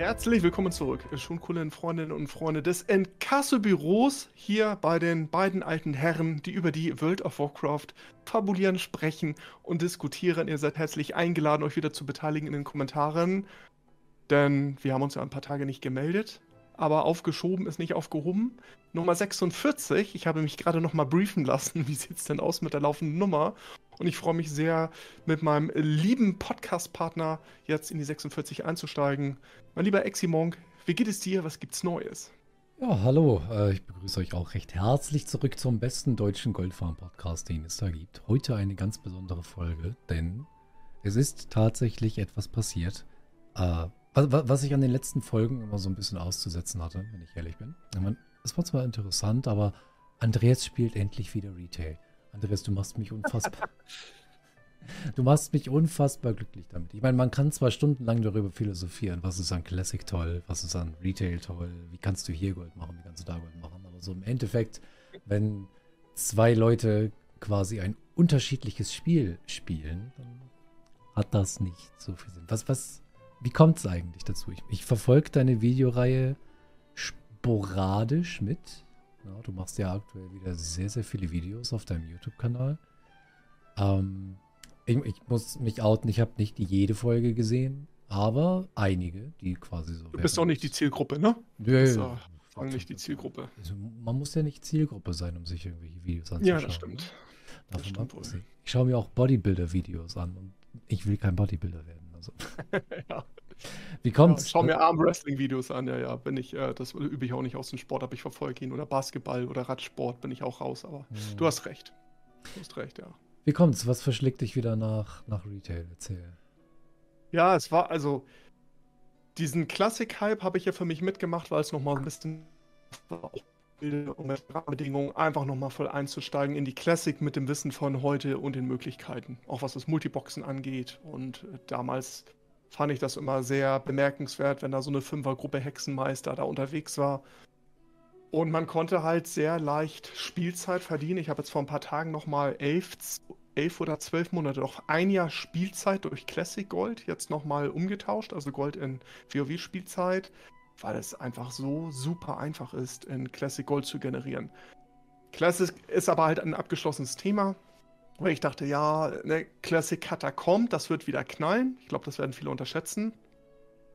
Herzlich willkommen zurück, Schulkolleginnen, Freundinnen und Freunde des Enkasso-Büros hier bei den beiden alten Herren, die über die World of Warcraft fabulieren, sprechen und diskutieren. Ihr seid herzlich eingeladen, euch wieder zu beteiligen in den Kommentaren, denn wir haben uns ja ein paar Tage nicht gemeldet aber aufgeschoben ist nicht aufgehoben. Nummer 46, ich habe mich gerade noch mal briefen lassen, wie sieht es denn aus mit der laufenden Nummer? Und ich freue mich sehr, mit meinem lieben Podcast-Partner jetzt in die 46 einzusteigen. Mein lieber Eximonk, wie geht es dir? Was gibt's Neues? Ja, hallo. Äh, ich begrüße euch auch recht herzlich zurück zum besten deutschen Goldfarm-Podcast, den es da gibt. Heute eine ganz besondere Folge, denn es ist tatsächlich etwas passiert, äh, was ich an den letzten Folgen immer so ein bisschen auszusetzen hatte, wenn ich ehrlich bin. Es war zwar interessant, aber Andreas spielt endlich wieder Retail. Andreas, du machst mich unfassbar. du machst mich unfassbar glücklich damit. Ich meine, man kann zwar stundenlang darüber philosophieren, was ist an Classic toll, was ist an Retail toll, wie kannst du hier Gold machen, wie kannst du da Gold machen, aber so im Endeffekt, wenn zwei Leute quasi ein unterschiedliches Spiel spielen, dann hat das nicht so viel Sinn. Was, was, wie kommt es eigentlich dazu? Ich, ich verfolge deine Videoreihe sporadisch mit. Ja, du machst ja aktuell wieder sehr, sehr viele Videos auf deinem YouTube-Kanal. Ähm, ich, ich, muss mich outen, ich habe nicht jede Folge gesehen, aber einige, die quasi so. Du bist auch nicht die Zielgruppe, ne? Ja, ja. Auch nicht die Zielgruppe. Also man muss ja nicht Zielgruppe sein, um sich irgendwelche Videos anzuschauen. Ja, das stimmt. Das stimmt ich schaue mir auch Bodybuilder-Videos an und ich will kein Bodybuilder werden. Also. ja. Wie kommt's? Ja, schau mir Arm-Wrestling-Videos an, ja, ja. Bin ich, äh, das übe ich auch nicht aus dem Sport, aber ich verfolge ihn. Oder Basketball oder Radsport bin ich auch raus, aber mhm. du hast recht. Du hast recht, ja. Wie kommt's? Was verschlägt dich wieder nach, nach Retail? Erzähl. Ja, es war also. Diesen Klassik-Hype habe ich ja für mich mitgemacht, weil es nochmal ein bisschen um mit Rahmenbedingungen einfach nochmal voll einzusteigen in die Classic mit dem Wissen von heute und den Möglichkeiten. Auch was das Multiboxen angeht. Und äh, damals fand ich das immer sehr bemerkenswert, wenn da so eine Fünfergruppe Hexenmeister da unterwegs war. Und man konnte halt sehr leicht Spielzeit verdienen. Ich habe jetzt vor ein paar Tagen nochmal elf, elf oder zwölf Monate, noch ein Jahr Spielzeit durch Classic Gold jetzt nochmal umgetauscht, also Gold in WoW-Spielzeit, weil es einfach so super einfach ist, in Classic Gold zu generieren. Classic ist aber halt ein abgeschlossenes Thema. Weil ich dachte, ja, ne, Classic Cutter kommt, das wird wieder knallen. Ich glaube, das werden viele unterschätzen.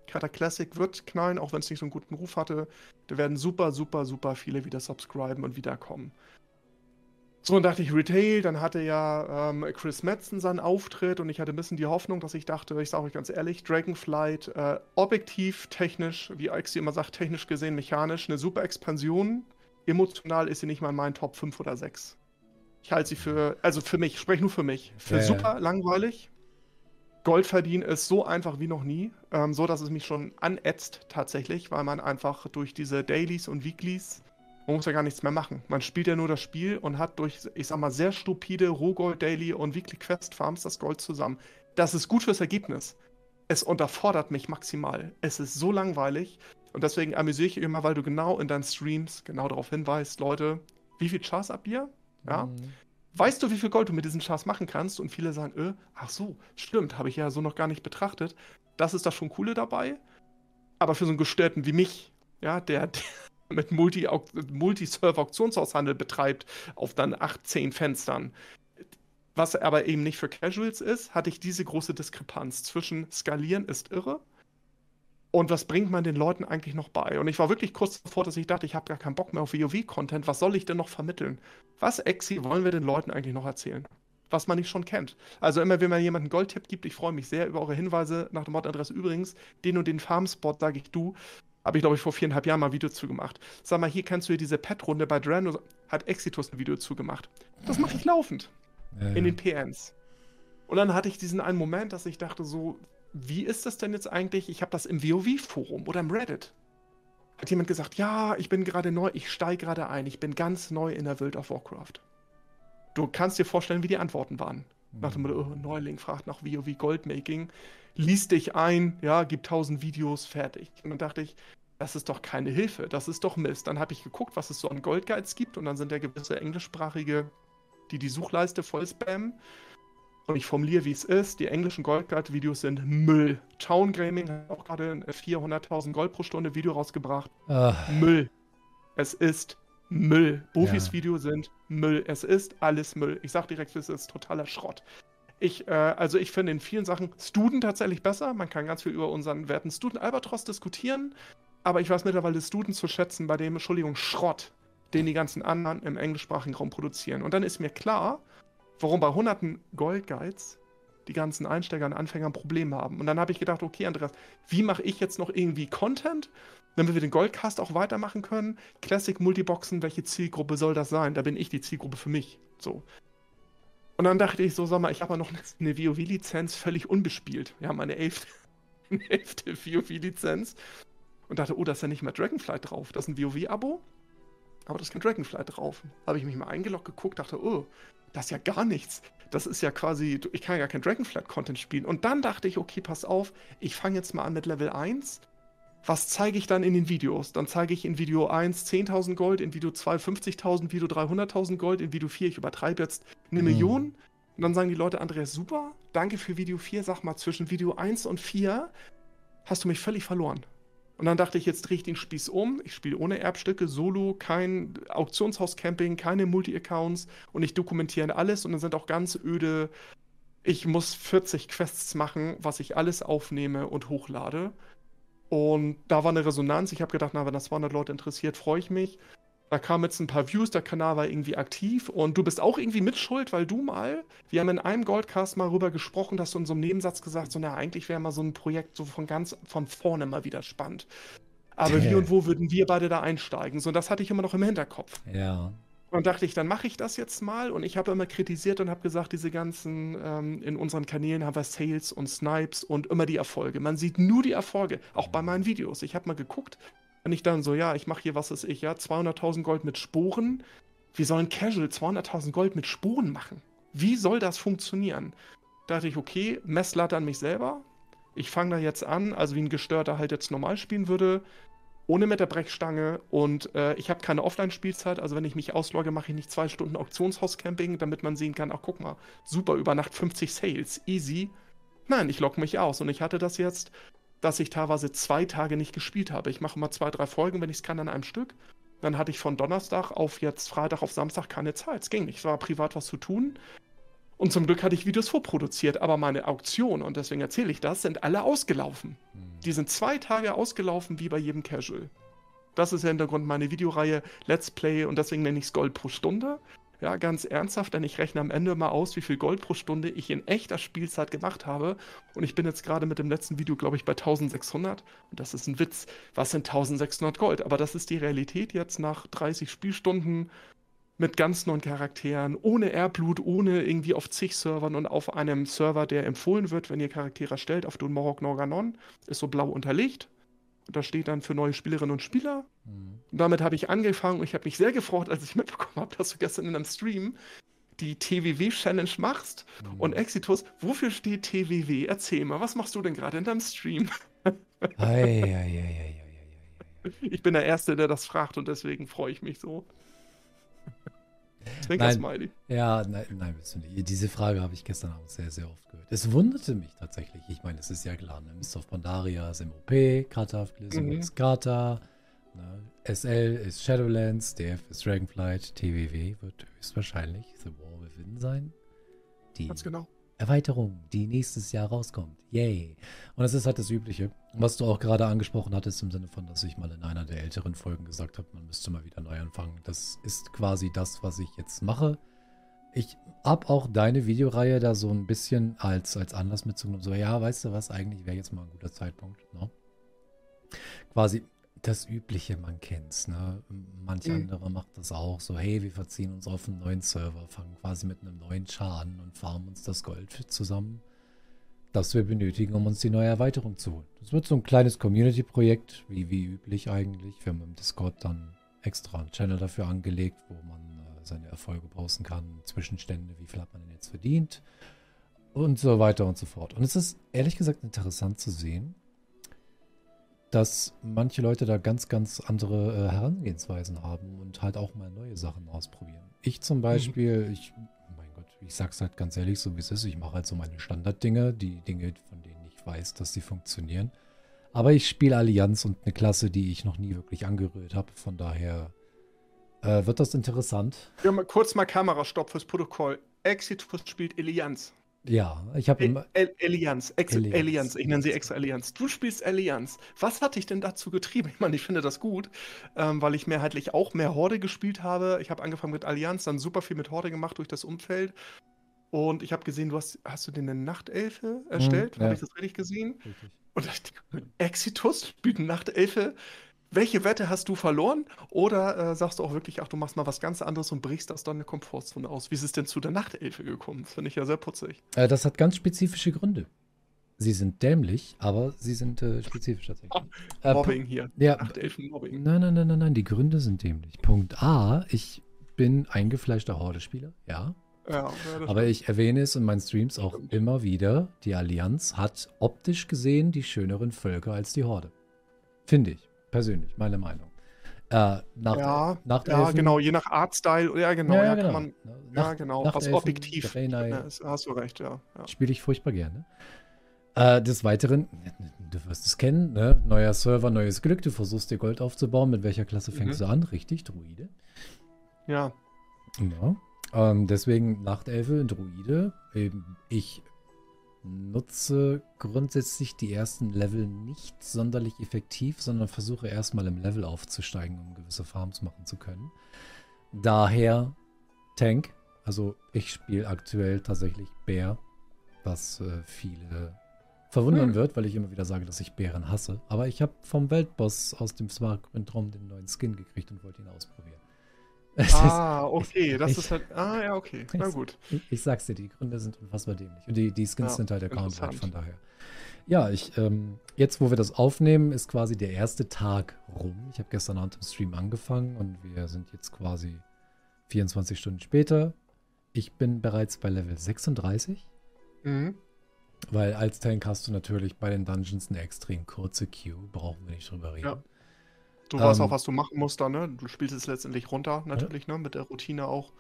Cutter Classic wird knallen, auch wenn es nicht so einen guten Ruf hatte. Da werden super, super, super viele wieder subscriben und wiederkommen. So, und dachte ich, Retail, dann hatte ja ähm, Chris Metzen seinen Auftritt und ich hatte ein bisschen die Hoffnung, dass ich dachte, ich sage euch ganz ehrlich, Dragonflight, äh, objektiv, technisch, wie Ixi immer sagt, technisch gesehen, mechanisch, eine super Expansion. Emotional ist sie nicht mal in meinen Top 5 oder 6. Ich halte sie für, also für mich, ich spreche nur für mich, für ja, super ja. langweilig. Gold verdienen ist so einfach wie noch nie. Ähm, so, dass es mich schon anätzt tatsächlich, weil man einfach durch diese Dailies und Weeklies, man muss ja gar nichts mehr machen. Man spielt ja nur das Spiel und hat durch, ich sag mal, sehr stupide Rohgold-Daily und Weekly Quest Farms das Gold zusammen. Das ist gut fürs Ergebnis. Es unterfordert mich maximal. Es ist so langweilig. Und deswegen amüsiere ich immer, weil du genau in deinen Streams genau darauf hinweist, Leute, wie viel Chars habt ihr? Ja. Mhm. Weißt du, wie viel Gold du mit diesen Chars machen kannst? Und viele sagen, äh, ach so, stimmt, habe ich ja so noch gar nicht betrachtet. Das ist das schon Coole dabei. Aber für so einen Gestörten wie mich, ja, der, der mit Multi-Server-Auktionshaushandel betreibt, auf dann 18 Fenstern, was aber eben nicht für Casuals ist, hatte ich diese große Diskrepanz zwischen skalieren ist irre und was bringt man den Leuten eigentlich noch bei? Und ich war wirklich kurz davor, dass ich dachte, ich habe gar keinen Bock mehr auf WoW-Content. Was soll ich denn noch vermitteln? Was, Exi, wollen wir den Leuten eigentlich noch erzählen? Was man nicht schon kennt. Also immer, wenn man jemanden einen Goldtipp gibt, ich freue mich sehr über eure Hinweise nach der Modadresse. Übrigens, den und den Farmspot, sage ich du, habe ich, glaube ich, vor viereinhalb Jahren mal ein Video zugemacht. Sag mal, hier kannst du hier diese Pet-Runde bei Drano, hat Exitus ein Video zugemacht. Das mache ich laufend. Ja, in den PNs. Und dann hatte ich diesen einen Moment, dass ich dachte so, wie ist das denn jetzt eigentlich? Ich habe das im WoW-Forum oder im Reddit. Hat jemand gesagt, ja, ich bin gerade neu, ich steige gerade ein, ich bin ganz neu in der World of Warcraft. Du kannst dir vorstellen, wie die Antworten waren. Mhm. Nach dem Motto, oh, Neuling fragt nach WoW Goldmaking, liest dich ein, ja, gibt tausend Videos, fertig. Und dann dachte ich, das ist doch keine Hilfe, das ist doch Mist. Dann habe ich geguckt, was es so an Goldguides gibt und dann sind ja gewisse englischsprachige, die die Suchleiste voll spammen. Und ich formuliere, wie es ist. Die englischen Goldguard-Videos sind Müll. Town Gaming hat auch gerade ein 400.000 Gold pro Stunde Video rausgebracht. Ach, Müll. Es ist Müll. Bofis Ja. Videos sind Müll. Es ist alles Müll. Ich sag direkt, es ist totaler Schrott. Ich, äh, also ich finde in vielen Sachen Student tatsächlich besser. Man kann ganz viel über unseren werten Student Albatros diskutieren. Aber ich weiß mittlerweile Student zu schätzen bei dem, Entschuldigung, Schrott, den die ganzen anderen im englischsprachigen Raum produzieren. Und dann ist mir klar, warum bei hunderten Gold Guides die ganzen Einsteiger und Anfänger ein Problem haben. Und dann habe ich gedacht, okay, Andreas, wie mache ich jetzt noch irgendwie Content, damit wir den Goldcast auch weitermachen können? Classic Multiboxen, welche Zielgruppe soll das sein? Da bin ich die Zielgruppe für mich. So. Und dann dachte ich so, sag mal, ich habe ja noch eine WoW-Lizenz völlig unbespielt. Wir haben eine elfte, eine elfte WoW-Lizenz. Und dachte, oh, da ist ja nicht mehr Dragonflight drauf. Das ist ein WoW-Abo, aber da ist kein Dragonflight drauf. Habe ich mich mal eingeloggt, geguckt, dachte, oh, das ist ja gar nichts. Das ist ja quasi, ich kann ja kein Dragonflight-Content spielen. Und dann dachte ich, okay, pass auf, ich fange jetzt mal an mit Level 1. Was zeige ich dann in den Videos? Dann zeige ich in Video 1 10.000 Gold, in Video 2 50.000, Video 3 100.000 Gold, in Video 4, ich übertreibe jetzt, eine Mhm. Million. Und dann sagen die Leute, Andreas, super, danke für Video 4. Sag mal, zwischen Video 1 und 4 hast du mich völlig verloren. Und dann dachte ich, jetzt drehe ich den Spieß um. Ich spiele ohne Erbstücke, solo, kein Auktionshaus-Camping, keine Multi-Accounts und ich dokumentiere alles und dann sind auch ganz öde. Ich muss 40 Quests machen, was ich alles aufnehme und hochlade. Und da war eine Resonanz. Ich habe gedacht, na, wenn das 200 Leute interessiert, freue ich mich. Da kamen jetzt ein paar Views, der Kanal war irgendwie aktiv und du bist auch irgendwie mitschuld, weil du mal, wir haben in einem Goldcast mal rüber gesprochen, dass du in so einem Nebensatz gesagt, so, na, eigentlich wäre mal so ein Projekt so von ganz von vorne mal wieder spannend. Aber wie und wo würden wir beide da einsteigen? So, das hatte ich immer noch im Hinterkopf. ja. Und dachte ich, dann mache ich das jetzt mal. Und ich habe immer kritisiert und habe gesagt, diese ganzen, ähm, in unseren Kanälen haben wir Sales und Snipes und immer die Erfolge. Man sieht nur die Erfolge, auch bei meinen Videos. Ich habe mal geguckt und ich dann so, ja, ich mache hier, was ist ich, ja, 200.000 Gold mit Sporen. Wie soll ein Casual 200.000 Gold mit Sporen machen? Wie soll das funktionieren? Da dachte ich, okay, Messlatte an mich selber. Ich fange da jetzt an, also wie ein Gestörter halt jetzt normal spielen würde, ohne mit der Brechstange und äh, ich habe keine Offline-Spielzeit, also wenn ich mich auslogge, mache ich nicht zwei Stunden Auktionshaus-Camping, damit man sehen kann, ach guck mal, super, über Nacht 50 Sales, easy. Nein, ich logge mich aus und ich hatte das jetzt, dass ich teilweise zwei Tage nicht gespielt habe. Ich mache mal zwei, drei Folgen, wenn ich es kann, an einem Stück. Dann hatte ich von Donnerstag auf jetzt Freitag auf Samstag keine Zeit. Es ging nicht. Es war privat was zu tun. Und zum Glück hatte ich Videos vorproduziert, aber meine Auktionen, und deswegen erzähle ich das, sind alle ausgelaufen. Hm. Die sind zwei Tage ausgelaufen, wie bei jedem Casual. Das ist der Hintergrund meiner Videoreihe Let's Play und deswegen nenne ich es Gold pro Stunde. Ja, ganz ernsthaft, denn ich rechne am Ende mal aus, wie viel Gold pro Stunde ich in echter Spielzeit gemacht habe. Und ich bin jetzt gerade mit dem letzten Video, glaube ich, bei 1600. Und das ist ein Witz. Was sind 1600 Gold? Aber das ist die Realität jetzt nach 30 Spielstunden mit ganz neuen Charakteren, ohne Airblut, ohne irgendwie auf zig Servern und auf einem Server, der empfohlen wird, wenn ihr Charaktere erstellt, auf Dunmorok Norganon, ist so blau unterlegt. Und da steht dann für neue Spielerinnen und Spieler. Hm. Und damit habe ich angefangen und ich habe mich sehr gefreut, als ich mitbekommen habe, dass du gestern in einem Stream die TWW-Challenge machst. Hm. Und Exitus, wofür steht TWW? Erzähl mal, was machst du denn gerade in deinem Stream? Ei, ei, ei, ei, ei, ei, ei. Ich bin der Erste, der das fragt und deswegen freue ich mich so. Zwinker Nein. Smiley. Ja, nein, nein, willst du nicht. Diese Frage habe ich gestern auch sehr, sehr oft gehört. Es wunderte mich tatsächlich. Ich meine, es ist ja klar, ne? Mist of Pandaria ist MOP, Kata Mhm. ist Kata, ne? SL ist Shadowlands, DF ist Dragonflight, TWW wird höchstwahrscheinlich The War Within sein. Die Ganz genau. Erweiterung, die nächstes Jahr rauskommt. Yay. Und das ist halt das Übliche. Was du auch gerade angesprochen hattest, im Sinne von, dass ich mal in einer der älteren Folgen gesagt habe, man müsste mal wieder neu anfangen. Das ist quasi das, was ich jetzt mache. Ich habe auch deine Videoreihe da so ein bisschen als, als Anlass mitgenommen. So, ja, weißt du was, eigentlich wäre jetzt mal ein guter Zeitpunkt. Ne? Quasi das Übliche, man kennt's. Ne? Manch Mhm. andere macht das auch so, hey, wir verziehen uns auf einen neuen Server, fangen quasi mit einem neuen Char an und farmen uns das Gold zusammen, das wir benötigen, um uns die neue Erweiterung zu holen. Das wird so ein kleines Community-Projekt, wie, wie üblich eigentlich. Wir haben im Discord dann extra einen Channel dafür angelegt, wo man äh, seine Erfolge posten kann, Zwischenstände, wie viel hat man denn jetzt verdient und so weiter und so fort. Und es ist ehrlich gesagt interessant zu sehen, dass manche Leute da ganz, ganz andere äh, Herangehensweisen haben und halt auch mal neue Sachen ausprobieren. Ich zum Beispiel, ich, mein Gott, ich sag's halt ganz ehrlich, so wie es ist. Ich mache halt so meine Standarddinge, die Dinge, von denen ich weiß, dass sie funktionieren. Aber ich spiele Allianz und eine Klasse, die ich noch nie wirklich angerührt habe. Von daher äh, wird das interessant. Ja, mal kurz mal Kamerastopp fürs Protokoll. Exitus spielt Allianz. Ja, ich habe immer. Allianz, Allianz, ich nenne sie extra Allianz. Du spielst Allianz. Was hat dich denn dazu getrieben? Ich meine, ich finde das gut, ähm, weil ich mehrheitlich auch mehr Horde gespielt habe. Ich habe angefangen mit Allianz, dann super viel mit Horde gemacht durch das Umfeld. Und ich habe gesehen, du hast, hast du den eine Nachtelfe erstellt? Hm, ja. Habe ich das richtig gesehen? Richtig. Und Exitus spielt eine Nachtelfe welche Wette hast du verloren? Oder äh, sagst du auch wirklich, ach, du machst mal was ganz anderes und brichst aus deiner Komfortzone aus? Wie ist es denn zu der Nachtelfe gekommen? Das finde ich ja sehr putzig. Äh, das hat ganz spezifische Gründe. Sie sind dämlich, aber sie sind äh, spezifisch tatsächlich. Oh, Mobbing hier. Ja, Nachtelfen-Mobbing. Nein, nein, nein, nein, nein, die Gründe sind dämlich. Punkt A, ich bin eingefleischter Horde-Spieler, ja. Ja, ja aber ich erwähne es in meinen Streams auch stimmt. immer wieder, die Allianz hat optisch gesehen die schöneren Völker als die Horde. Finde ich. Persönlich, meine Meinung. Äh, nach, ja, nach ja genau, je nach Artstyle, ja genau, ja, ja, genau. Man, nach, ja genau, was Elfen, objektiv, ja, hast du recht, ja. ja. Spiele ich furchtbar gerne. Äh, des Weiteren, du wirst es kennen, ne? neuer Server, neues Glück, du versuchst dir Gold aufzubauen, mit welcher Klasse fängst mhm. du an? Richtig, Druide. Ja. Ja. Ähm, deswegen Nachtelfe, Druide. Eben, ich nutze grundsätzlich die ersten Level nicht sonderlich effektiv, sondern versuche erstmal im Level aufzusteigen, um gewisse Farms machen zu können. Daher Tank. Also ich spiele aktuell tatsächlich Bär, was äh, viele verwundern hm. wird, weil ich immer wieder sage, dass ich Bären hasse. Aber ich habe vom Weltboss aus dem Smaragd-Raum den neuen Skin gekriegt und wollte ihn ausprobieren. ah, okay, das ich, ist halt. Ah, ja, okay. Na gut. Ich, ich, sag's dir, die Gründe sind unfassbar dämlich. Und die, die Skins ja, sind halt der Counter, von daher. Ja, ich, ähm, jetzt, wo wir das aufnehmen, ist quasi der erste Tag rum. Ich habe gestern Abend im Stream angefangen und wir sind jetzt quasi 24 Stunden später. Ich bin bereits bei Level 36. Mhm. Weil als Tank hast du natürlich bei den Dungeons eine extrem kurze Queue, brauchen wir nicht drüber reden. Ja. Du weißt ähm, auch, was du machen musst da, ne? Du spielst es letztendlich runter, natürlich, ja. ne? Mit der Routine auch.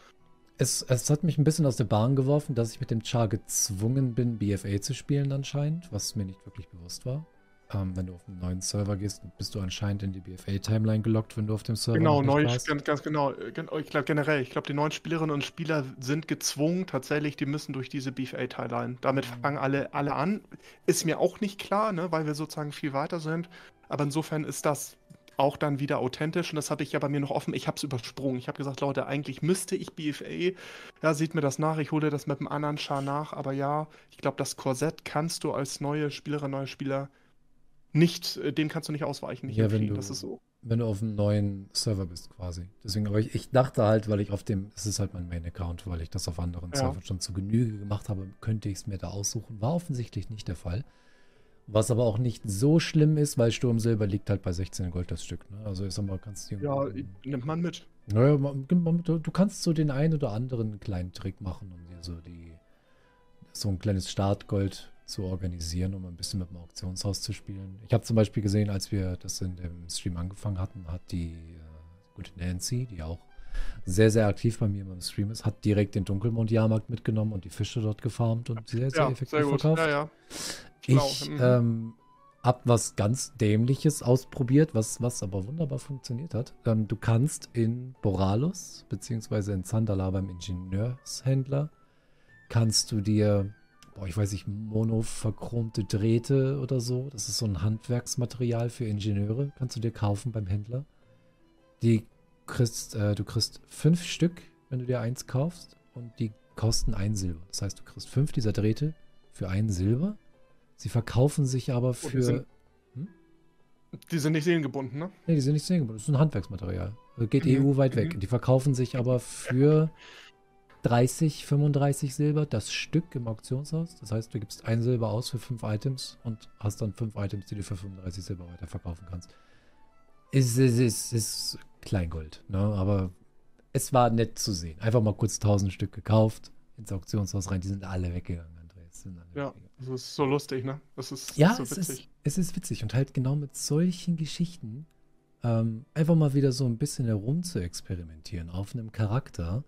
Es, es hat mich ein bisschen aus der Bahn geworfen, dass ich mit dem Char gezwungen bin, BFA zu spielen anscheinend, was mir nicht wirklich bewusst war. Ähm, wenn du auf einen neuen Server gehst, bist du anscheinend in die BFA-Timeline gelockt, wenn du auf dem Server Genau, neu, ganz, ganz genau. Ich glaube generell, ich glaube, die neuen Spielerinnen und Spieler sind gezwungen, tatsächlich, die müssen durch diese BFA-Timeline. Damit mhm. fangen alle, alle an. Ist mir auch nicht klar, ne, weil wir sozusagen viel weiter sind. Aber insofern ist das auch dann wieder authentisch. Und das habe ich ja bei mir noch offen. Ich habe es übersprungen. Ich habe gesagt, Leute, eigentlich müsste ich BFA. Ja, sieht mir das nach. Ich hole das mit einem anderen Char nach. Aber ja, ich glaube, das Korsett kannst du als neue Spielerin, neuer Spieler nicht, äh, dem kannst du nicht ausweichen. Nicht ja, wenn du, das ist so. Wenn du auf einem neuen Server bist, quasi. Deswegen, aber ich, ich dachte halt, weil ich auf dem, es ist halt mein Main-Account, weil ich das auf anderen ja. Servern schon zu Genüge gemacht habe, könnte ich es mir da aussuchen. War offensichtlich nicht der Fall. Was aber auch nicht so schlimm ist, weil Sturmsilber liegt halt bei 16 Gold das Stück. Ne? Also mal, kannst du. Ja, nimmt man mit. Naja, du kannst so den einen oder anderen kleinen Trick machen, um dir so die so ein kleines Startgold zu organisieren, um ein bisschen mit dem Auktionshaus zu spielen. Ich habe zum Beispiel gesehen, als wir das in dem Stream angefangen hatten, hat die äh, gute Nancy, die auch sehr, sehr aktiv bei mir im Stream ist, hat direkt den Dunkelmond-Jahrmarkt mitgenommen und die Fische dort gefarmt und sehr, sehr ja, effektiv sehr verkauft. Ja, ja. Ich mhm. ähm, habe was ganz Dämliches ausprobiert, was, was aber wunderbar funktioniert hat. Ähm, du kannst in Boralos, beziehungsweise in Zandala beim Ingenieurshändler, kannst du dir, boah, ich weiß nicht, monoverchromte Drähte oder so, das ist so ein Handwerksmaterial für Ingenieure, kannst du dir kaufen beim Händler. Die kriegst, äh, du kriegst fünf Stück, wenn du dir eins kaufst, und die kosten ein Silber. Das heißt, du kriegst fünf dieser Drähte für ein Silber Sie verkaufen sich aber für. Die sind, hm? die sind, nicht seelengebunden, ne? Nee, die sind nicht seelengebunden. Das ist ein Handwerksmaterial. Geht mhm. EU weit weg. Mhm. Die verkaufen sich aber für 30, 35 Silber das Stück im Auktionshaus. Das heißt, du gibst ein Silber aus für fünf Items und hast dann fünf Items, die du für 35 Silber weiterverkaufen kannst. Ist, ist, ist, ist Kleingold, ne? Aber es war nett zu sehen. Einfach mal kurz 1000 Stück gekauft, ins Auktionshaus rein, die sind alle weggegangen sind alle ja, das ist so lustig, ne? Das ist ja, so es Ist, es ist witzig und halt genau mit solchen Geschichten ähm, einfach mal wieder so ein bisschen herum zu experimentieren auf einem Charakter,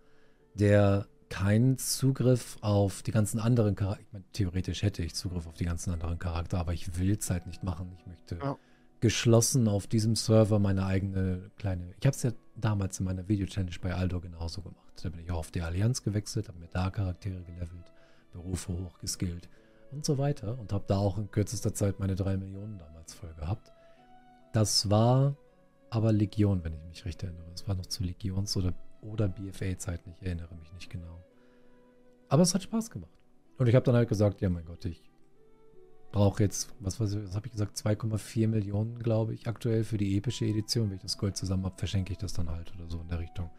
der keinen Zugriff auf die ganzen anderen Charakter. Ich meine, theoretisch hätte ich Zugriff auf die ganzen anderen Charakter, aber ich will es halt nicht machen. Ich möchte ja. Geschlossen auf diesem Server meine eigene kleine. Ich habe es ja damals in meiner Video-Challenge bei Aldo genauso gemacht. Da bin ich auch auf die Allianz gewechselt, habe mir da Charaktere gelevelt, Berufe hochgeskillt und so weiter und habe da auch in kürzester Zeit meine drei Millionen damals voll gehabt. Das war aber Legion, wenn ich mich recht erinnere. Es war noch zu Legions- oder, oder BFA-Zeiten, ich erinnere mich nicht genau. Aber es hat Spaß gemacht. Und ich habe dann halt gesagt, ja mein Gott, ich brauche jetzt, was, was, was habe ich gesagt, 2,4 Millionen, glaube ich, aktuell für die epische Edition. Wenn ich das Gold zusammen habe, verschenke ich das dann halt oder so in der Richtung.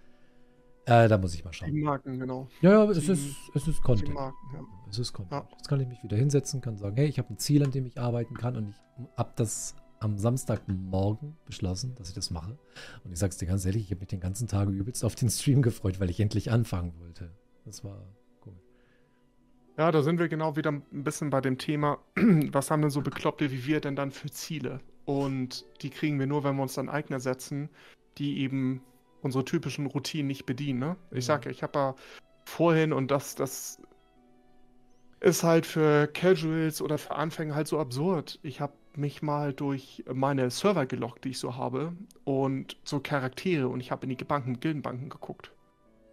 Äh, da muss ich mal schauen. Die Marken, genau. Ja, ja, es ist, es ist Content. Marken, ja. Es ist Content. Ja. Jetzt kann ich mich wieder hinsetzen, kann sagen, hey, ich habe ein Ziel, an dem ich arbeiten kann und ich habe das am Samstagmorgen beschlossen, dass ich das mache. Und ich sag's dir ganz ehrlich, ich habe mich den ganzen Tag übelst auf den Stream gefreut, weil ich endlich anfangen wollte. Das war. Ja, da sind wir genau wieder ein bisschen bei dem Thema, was haben denn so Bekloppte wie wir denn dann für Ziele? Und die kriegen wir nur, wenn wir uns dann Eigner setzen, die eben unsere typischen Routinen nicht bedienen. Ne? Ich ja. sage, ich habe ja vorhin und das, das ist halt für Casuals oder für Anfänger halt so absurd. Ich habe mich mal durch meine Server gelockt, die ich so habe, und so Charaktere und ich habe in die Banken, Gildenbanken geguckt.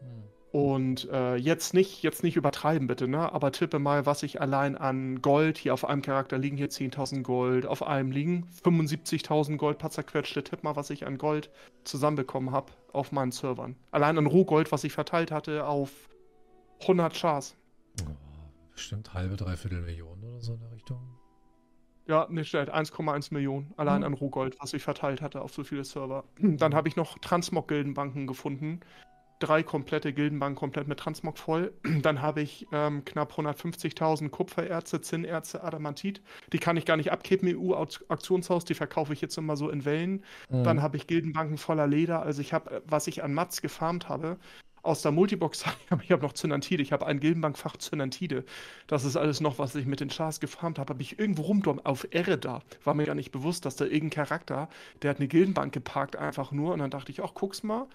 Hm. Und äh, jetzt nicht, jetzt nicht übertreiben bitte, ne? Aber tippe mal, was ich allein an Gold, hier auf einem Charakter liegen hier 10.000 Gold, auf einem liegen 75.000 Gold, paar zerquetschte. Tipp mal, was ich an Gold zusammenbekommen habe auf meinen Servern. Allein an Rohgold, was ich verteilt hatte auf 100 Chars. Oh, bestimmt halbe, dreiviertel Millionen oder so in der Richtung. Ja, nicht schlecht. 1,1 Millionen allein mhm. an Rohgold, was ich verteilt hatte auf so viele Server. Dann habe ich noch Transmog-Gildenbanken gefunden. Drei komplette Gildenbanken komplett mit Transmog voll. Dann habe ich ähm, knapp 150.000 Kupfererze, Zinnerze, Adamantit. Die kann ich gar nicht abkippen im EU-Auktionshaus. Die verkaufe ich jetzt immer so in Wellen. Mhm. Dann habe ich Gildenbanken voller Leder. Also ich habe, was ich an Mats gefarmt habe, aus der Multibox. Ich habe noch Zynantide. Ich habe ein Gildenbankfach Zynantide. Das ist alles noch, was ich mit den Chars gefarmt habe. Habe ich irgendwo rumdom auf da. War mir gar nicht bewusst, dass da irgendein Charakter, der hat eine Gildenbank geparkt, einfach nur. Und dann dachte ich, ach, guck's mal.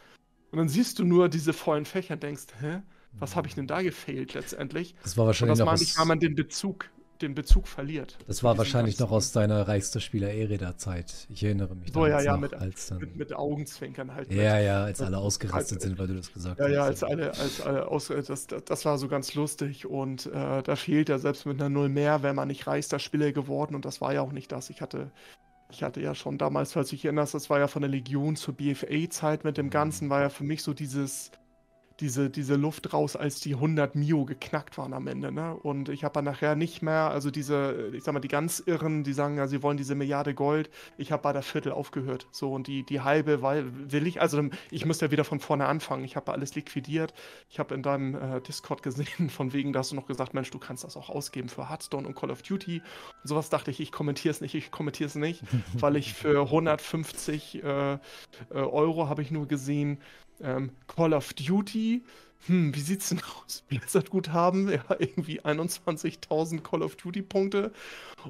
Und dann siehst du nur diese vollen Fächer und denkst, hä? Was habe ich denn da gefehlt letztendlich? Das war wahrscheinlich und das meine ich, weil man den Bezug den Bezug verliert. Das war wahrscheinlich noch aus deiner reichster Spieler Ereda-Zeit. Ich erinnere mich so, ja, ja, noch, mit, als dann, mit, mit Augenzwinkern halt. Ja, mit, ja, als alle ausgerastet als, sind, weil du das gesagt ja, hast. Ja, ja, als alle, als alle aus, das, das war so ganz lustig und äh, da fehlt ja selbst mit einer Null mehr, wäre man nicht reichster Spieler geworden und das war ja auch nicht das. Ich hatte ich hatte ja schon damals, falls du dich erinnerst, das war ja von der Legion zur BFA-Zeit mit dem mhm. Ganzen, war ja für mich so dieses, diese, diese Luft raus, als die 100 Mio geknackt waren am Ende. Ne? Und ich habe dann nachher nicht mehr, also diese, ich sag mal, die ganz Irren, die sagen ja, sie wollen diese Milliarde Gold. Ich habe bei der Viertel aufgehört. So, und die, die halbe, weil will ich, also ich muss ja wieder von vorne anfangen. Ich habe alles liquidiert. Ich habe in deinem äh, Discord gesehen, von wegen, da hast du noch gesagt, Mensch, du kannst das auch ausgeben für Hearthstone und Call of Duty. Und sowas dachte ich, ich kommentiere es nicht, ich kommentiere es nicht, weil ich für 150 äh, äh, Euro habe ich nur gesehen, ähm, Call of Duty, hm, wie sieht's denn aus? Blizzard-Guthaben, ja, irgendwie 21.000 Call of Duty-Punkte.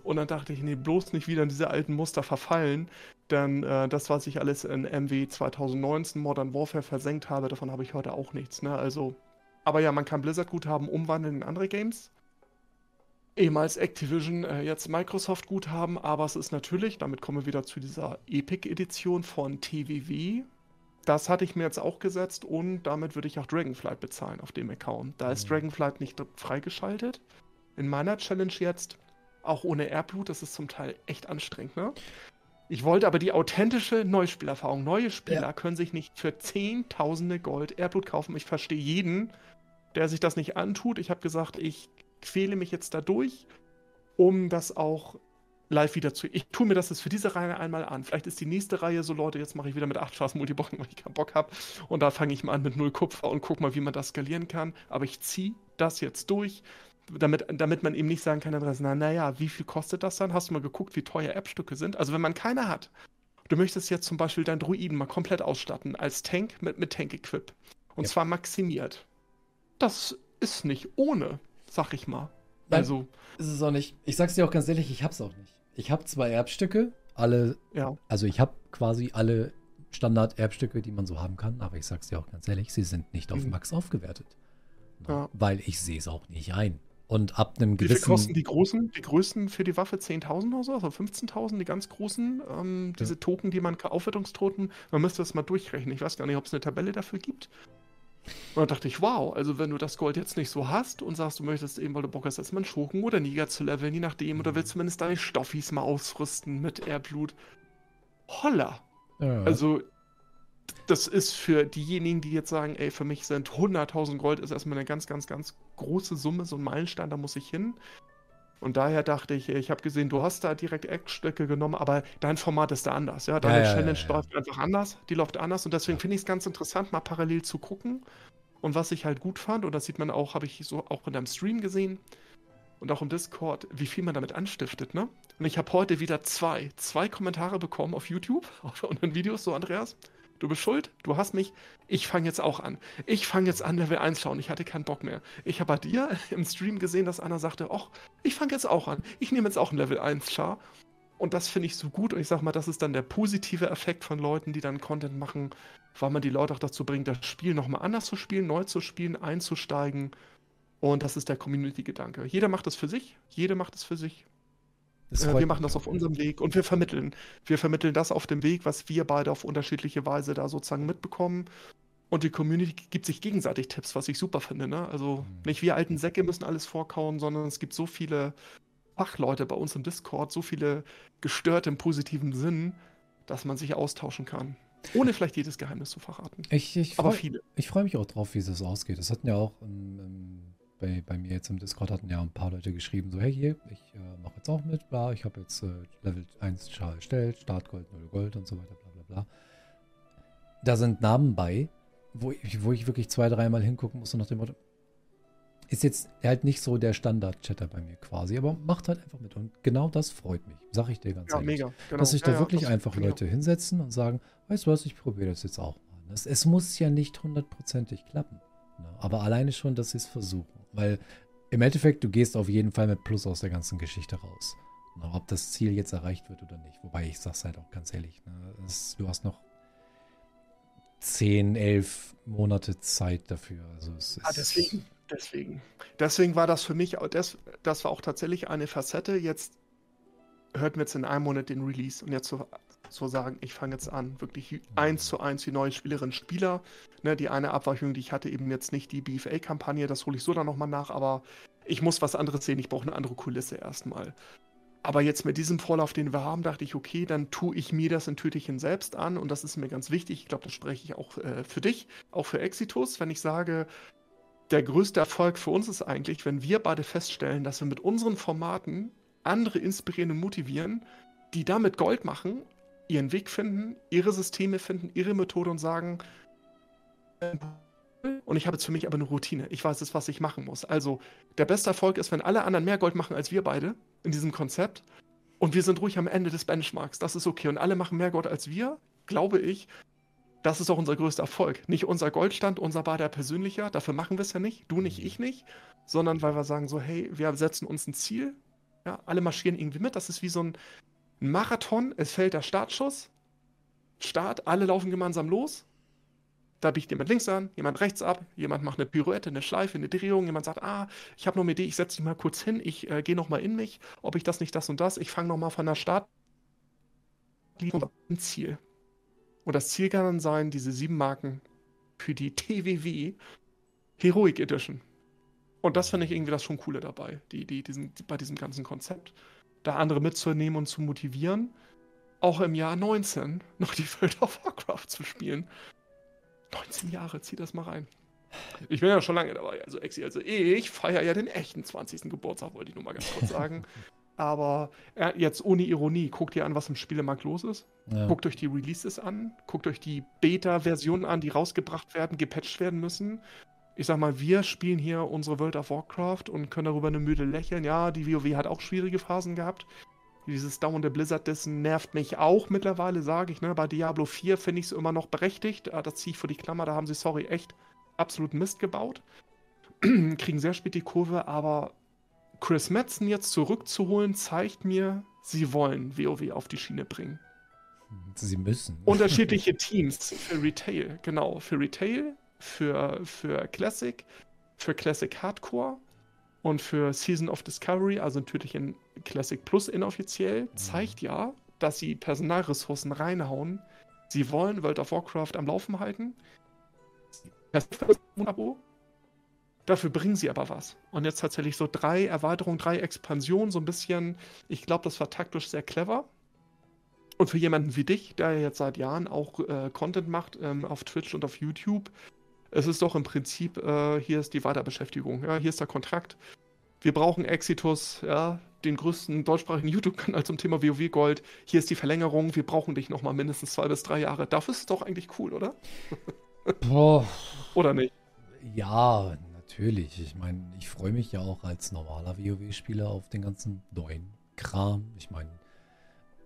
Und dann dachte ich, nee, bloß nicht wieder in diese alten Muster verfallen. Denn äh, das, was ich alles in MW 2019 Modern Warfare versenkt habe, davon habe ich heute auch nichts. Ne? Also, aber ja, man kann Blizzard-Guthaben umwandeln in andere Games. Ehemals Activision, äh, jetzt Microsoft-Guthaben, aber es ist natürlich, damit kommen wir wieder zu dieser Epic-Edition von TWW, das hatte ich mir jetzt auch gesetzt und damit würde ich auch Dragonflight bezahlen auf dem Account. Da ist mhm. Dragonflight nicht freigeschaltet. In meiner Challenge jetzt, auch ohne Airblut, das ist zum Teil echt anstrengend, ne? Ich wollte aber die authentische Neuspielerfahrung. Neue Spieler ja. können sich nicht für Zehntausende Gold Airblut kaufen. Ich verstehe jeden, der sich das nicht antut. Ich habe gesagt, ich quäle mich jetzt dadurch, um das auch live wieder zu. Ich tue mir das jetzt für diese Reihe einmal an. Vielleicht ist die nächste Reihe so, Leute, jetzt mache ich wieder mit 8 Chars Multibocken, weil ich keinen Bock habe. Und da fange ich mal an mit 0 Kupfer und gucke mal, wie man das skalieren kann. Aber ich ziehe das jetzt durch, damit, damit man eben nicht sagen kann, na, naja, wie viel kostet das dann? Hast du mal geguckt, wie teuer App-Stücke sind? Also wenn man keine hat, du möchtest jetzt zum Beispiel deinen Druiden mal komplett ausstatten, als Tank mit, mit Tank-Equip. Und ja. zwar maximiert. Das ist nicht ohne, sag ich mal. Nein, also. Ist es auch nicht. Ich sag's dir auch ganz ehrlich, ich hab's auch nicht. Ich habe zwei Erbstücke, alle, ja. also ich habe quasi alle Standard-Erbstücke, die man so haben kann, aber ich sag's dir auch ganz ehrlich, sie sind nicht auf mhm. Max aufgewertet. Ja. Weil ich sehe es auch nicht ein. Und ab einem gewissen. Wie viel kosten die großen, die größten für die Waffe 10.000 oder so? Also 15.000, die ganz großen, ähm, diese ja. Token, die man, Aufwertungstoten, man müsste das mal durchrechnen. Ich weiß gar nicht, ob es eine Tabelle dafür gibt. Und dann dachte ich, wow, also wenn du das Gold jetzt nicht so hast und sagst, du möchtest eben, weil du Bock hast, erstmal einen Schurken oder Niger zu leveln, je nachdem, oder willst zumindest deine Stoffis mal ausrüsten mit Airblut. Holla! Ja. Also, das ist für diejenigen, die jetzt sagen, ey, für mich sind 100.000 Gold ist erstmal eine ganz, ganz, ganz große Summe, so ein Meilenstein, da muss ich hin. Und daher dachte ich, ich habe gesehen, du hast da direkt Eckstücke genommen, aber dein Format ist da anders. Ja, deine ja, Challenge ja, läuft einfach anders, die läuft anders und deswegen finde ich es ganz interessant, mal parallel zu gucken. Und was ich halt gut fand, und das sieht man auch, habe ich so auch in deinem Stream gesehen und auch im Discord, wie viel man damit anstiftet, ne? Und ich habe heute wieder zwei, zwei Kommentare bekommen auf YouTube und in Videos, so Andreas du bist schuld, du hast mich, ich fange jetzt auch an. Ich fange jetzt an, Level 1 schauen, ich hatte keinen Bock mehr. Ich habe bei dir im Stream gesehen, dass einer sagte, ach, ich fange jetzt auch an. Ich nehme jetzt auch ein Level 1 Char. Und das finde ich so gut. Und ich sag mal, das ist dann der positive Effekt von Leuten, die dann Content machen, weil man die Leute auch dazu bringt, das Spiel nochmal anders zu spielen, neu zu spielen, einzusteigen. Und das ist der Community-Gedanke. Jeder macht es für sich, jeder macht es für sich. Äh, wir machen das auf unserem Weg und wir vermitteln. Wir vermitteln das auf dem Weg, was wir beide auf unterschiedliche Weise da sozusagen mitbekommen. Und die Community gibt sich gegenseitig Tipps, was ich super finde. Ne? Also mhm. nicht wir alten Säcke müssen alles vorkauen, sondern es gibt so viele Fachleute bei uns im Discord, so viele gestörte im positiven Sinn, dass man sich austauschen kann. Ohne vielleicht jedes Geheimnis zu verraten. Ich, ich Aber freu, viele. Ich freue mich auch drauf, wie es ausgeht. Das hatten ja auch im, im bei, bei mir jetzt im Discord hatten ja ein paar Leute geschrieben, so hey hier, ich äh, mache jetzt auch mit, bla, ich habe jetzt äh, Level 1 Schal erstellt, Startgold, 0 Gold und so weiter, bla bla bla. Da sind Namen bei, wo ich, wo ich wirklich zwei, dreimal hingucken muss und nach dem Motto, ist jetzt halt nicht so der Standard-Chatter bei mir quasi, aber macht halt einfach mit. Und genau das freut mich, sag ich dir ganz ja, ehrlich. Mega, genau. Dass sich da ja, wirklich ja, einfach Leute mega. hinsetzen und sagen, weißt du was, ich probiere das jetzt auch mal. Es, es muss ja nicht hundertprozentig klappen. Ne? Aber alleine schon, dass sie es versuchen. Weil im Endeffekt, du gehst auf jeden Fall mit Plus aus der ganzen Geschichte raus. ob das Ziel jetzt erreicht wird oder nicht. Wobei ich sag's halt auch ganz ehrlich, ne? es, du hast noch 10, 11 Monate Zeit dafür. Also ah, deswegen, deswegen. Deswegen war das für mich, das, das war auch tatsächlich eine Facette. Jetzt hörten wir jetzt in einem Monat den Release und jetzt so so sagen, ich fange jetzt an, wirklich eins zu eins die neue Spielerin Spieler. Ne, die eine Abweichung, die ich hatte, eben jetzt nicht die BFA-Kampagne, das hole ich so dann nochmal nach, aber ich muss was anderes sehen, ich brauche eine andere Kulisse erstmal. Aber jetzt mit diesem Vorlauf, den wir haben, dachte ich, okay, dann tue ich mir das in Tütchen selbst an und das ist mir ganz wichtig. Ich glaube, das spreche ich auch äh, für dich, auch für Exitus, wenn ich sage, der größte Erfolg für uns ist eigentlich, wenn wir beide feststellen, dass wir mit unseren Formaten andere inspirieren und motivieren, die damit Gold machen ihren Weg finden, ihre Systeme finden, ihre Methode und sagen, und ich habe jetzt für mich aber eine Routine. Ich weiß jetzt, was ich machen muss. Also, der beste Erfolg ist, wenn alle anderen mehr Gold machen als wir beide in diesem Konzept. Und wir sind ruhig am Ende des Benchmarks. Das ist okay. Und alle machen mehr Gold als wir, glaube ich. Das ist auch unser größter Erfolg. Nicht unser Goldstand, unser war der persönlicher. Dafür machen wir es ja nicht. Du nicht, ich nicht. Sondern weil wir sagen so, hey, wir setzen uns ein Ziel. Ja, alle marschieren irgendwie mit. Das ist wie so ein, ein Marathon, es fällt der Startschuss. Start, alle laufen gemeinsam los. Da biegt jemand links an, jemand rechts ab, jemand macht eine Pirouette, eine Schleife, eine Drehung, jemand sagt, ah, ich habe noch eine Idee, ich setze dich mal kurz hin, ich äh, gehe noch mal in mich, ob ich das nicht das und das, ich fange noch mal von der Start ein Ziel. Und das Ziel kann dann sein, diese sieben Marken für die TWW Heroic Edition. Und das finde ich irgendwie das schon Coole dabei, die, die, diesen, bei diesem ganzen Konzept da andere mitzunehmen und zu motivieren, auch im Jahr 19 noch die World of Warcraft zu spielen. 19 Jahre, zieh das mal rein. Ich bin ja schon lange dabei, also Exi, also ich feiere ja den echten 20. Geburtstag, wollte ich nur mal ganz kurz sagen. Aber jetzt ohne Ironie, guckt ihr an, was im Spielemarkt los ist. Ja. Guckt euch die Releases an, guckt euch die Beta-Versionen an, die rausgebracht werden, gepatcht werden müssen ich sag mal, wir spielen hier unsere World of Warcraft und können darüber eine müde lächeln. Ja, die WoW hat auch schwierige Phasen gehabt. Dieses dauernde Blizzard dessen nervt mich auch mittlerweile, sage ich. Ne? Bei Diablo 4 finde ich es immer noch berechtigt. Ah, das ziehe ich vor die Klammer, da haben sie, sorry, echt absolut Mist gebaut. Kriegen sehr spät die Kurve, aber Chris Metzen jetzt zurückzuholen, zeigt mir, sie wollen WoW auf die Schiene bringen. Sie müssen. Unterschiedliche Teams für Retail, genau. Für Retail für, für Classic, für Classic Hardcore und für Season of Discovery, also natürlich in Classic Plus inoffiziell, mhm. zeigt ja, dass sie Personalressourcen reinhauen. Sie wollen World of Warcraft am Laufen halten. Abo. Dafür bringen sie aber was. Und jetzt tatsächlich so drei Erweiterungen, drei Expansionen, so ein bisschen. Ich glaube, das war taktisch sehr clever. Und für jemanden wie dich, der jetzt seit Jahren auch äh, Content macht ähm, auf Twitch und auf YouTube, es ist doch im Prinzip, äh, hier ist die Weiterbeschäftigung, ja, hier ist der Kontrakt. Wir brauchen Exitus, ja, den größten deutschsprachigen YouTube-Kanal zum Thema WoW Gold. Hier ist die Verlängerung, wir brauchen dich nochmal mindestens zwei bis drei Jahre. Dafür ist es doch eigentlich cool, oder? Boah. oder nicht? Ja, natürlich. Ich meine, ich freue mich ja auch als normaler WoW-Spieler auf den ganzen neuen Kram. Ich meine,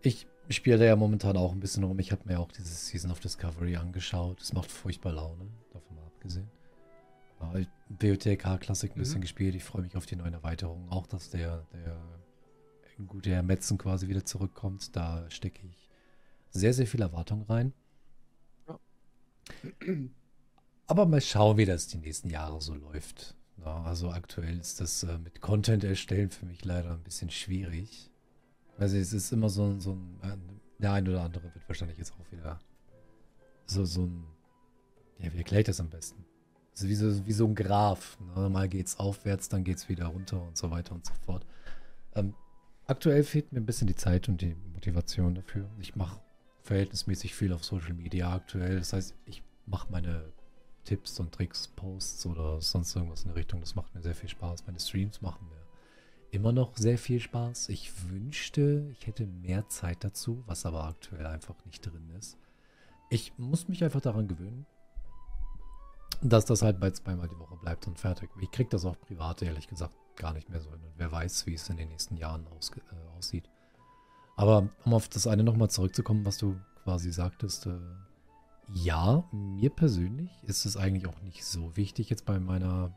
ich spiele da ja momentan auch ein bisschen rum. Ich habe mir auch dieses Season of Discovery angeschaut. Es macht furchtbar Laune, abgesehen. Ja, WOTK Classic ein bisschen mhm. gespielt. Ich freue mich auf die neuen Erweiterungen. Auch, dass der, der gute Herr Metzen quasi wieder zurückkommt. Da stecke ich sehr, sehr viel Erwartung rein. Ja. Aber mal schauen, wie das die nächsten Jahre so läuft. Ja, also aktuell ist das äh, mit Content erstellen für mich leider ein bisschen schwierig. Also es ist immer so, so ein, äh, der ein oder andere wird wahrscheinlich jetzt auch wieder so, so ein, ja, wie erkläre ich das am besten? Also wie so, wie so ein Graph. Ne? Mal es aufwärts, dann geht es wieder runter und so weiter und so fort. Ähm, aktuell fehlt mir ein bisschen die Zeit und die Motivation dafür. Ich mache verhältnismäßig viel auf Social Media aktuell. Das heißt, ich mache meine Tipps und Tricks, Posts oder sonst irgendwas in der Richtung. Das macht mir sehr viel Spaß. Meine Streams machen mir immer noch sehr viel Spaß. Ich wünschte, ich hätte mehr Zeit dazu, was aber aktuell einfach nicht drin ist. Ich muss mich einfach daran gewöhnen, dass das halt bei zweimal die Woche bleibt und fertig. Ich kriege das auch privat, ehrlich gesagt, gar nicht mehr so hin. Und wer weiß, wie es in den nächsten Jahren aus, äh, aussieht. Aber um auf das eine nochmal zurückzukommen, was du quasi sagtest, äh, ja, mir persönlich ist es eigentlich auch nicht so wichtig jetzt bei meiner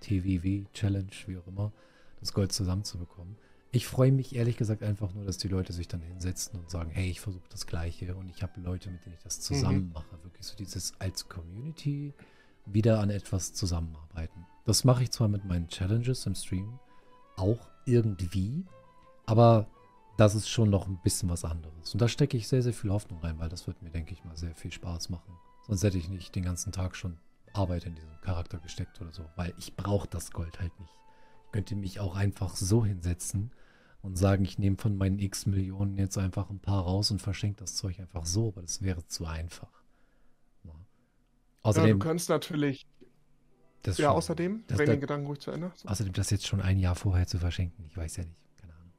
TWW-Challenge, wie auch immer, das Gold zusammenzubekommen. Ich freue mich ehrlich gesagt einfach nur, dass die Leute sich dann hinsetzen und sagen, hey, ich versuche das Gleiche und ich habe Leute, mit denen ich das zusammen mhm. mache. Wirklich so dieses als Community wieder an etwas zusammenarbeiten. Das mache ich zwar mit meinen Challenges im Stream auch irgendwie, aber das ist schon noch ein bisschen was anderes. Und da stecke ich sehr, sehr viel Hoffnung rein, weil das wird mir, denke ich mal, sehr viel Spaß machen. Sonst hätte ich nicht den ganzen Tag schon Arbeit in diesen Charakter gesteckt oder so, weil ich brauche das Gold halt nicht könnte mich auch einfach so hinsetzen und sagen, ich nehme von meinen x Millionen jetzt einfach ein paar raus und verschenke das Zeug einfach so, aber das wäre zu einfach. Außerdem, ja, du kannst natürlich. ja, schon, außerdem, das, bring den Gedanken ruhig zu Ende. So. Außerdem das jetzt schon ein Jahr vorher zu verschenken, ich weiß ja nicht. Keine Ahnung.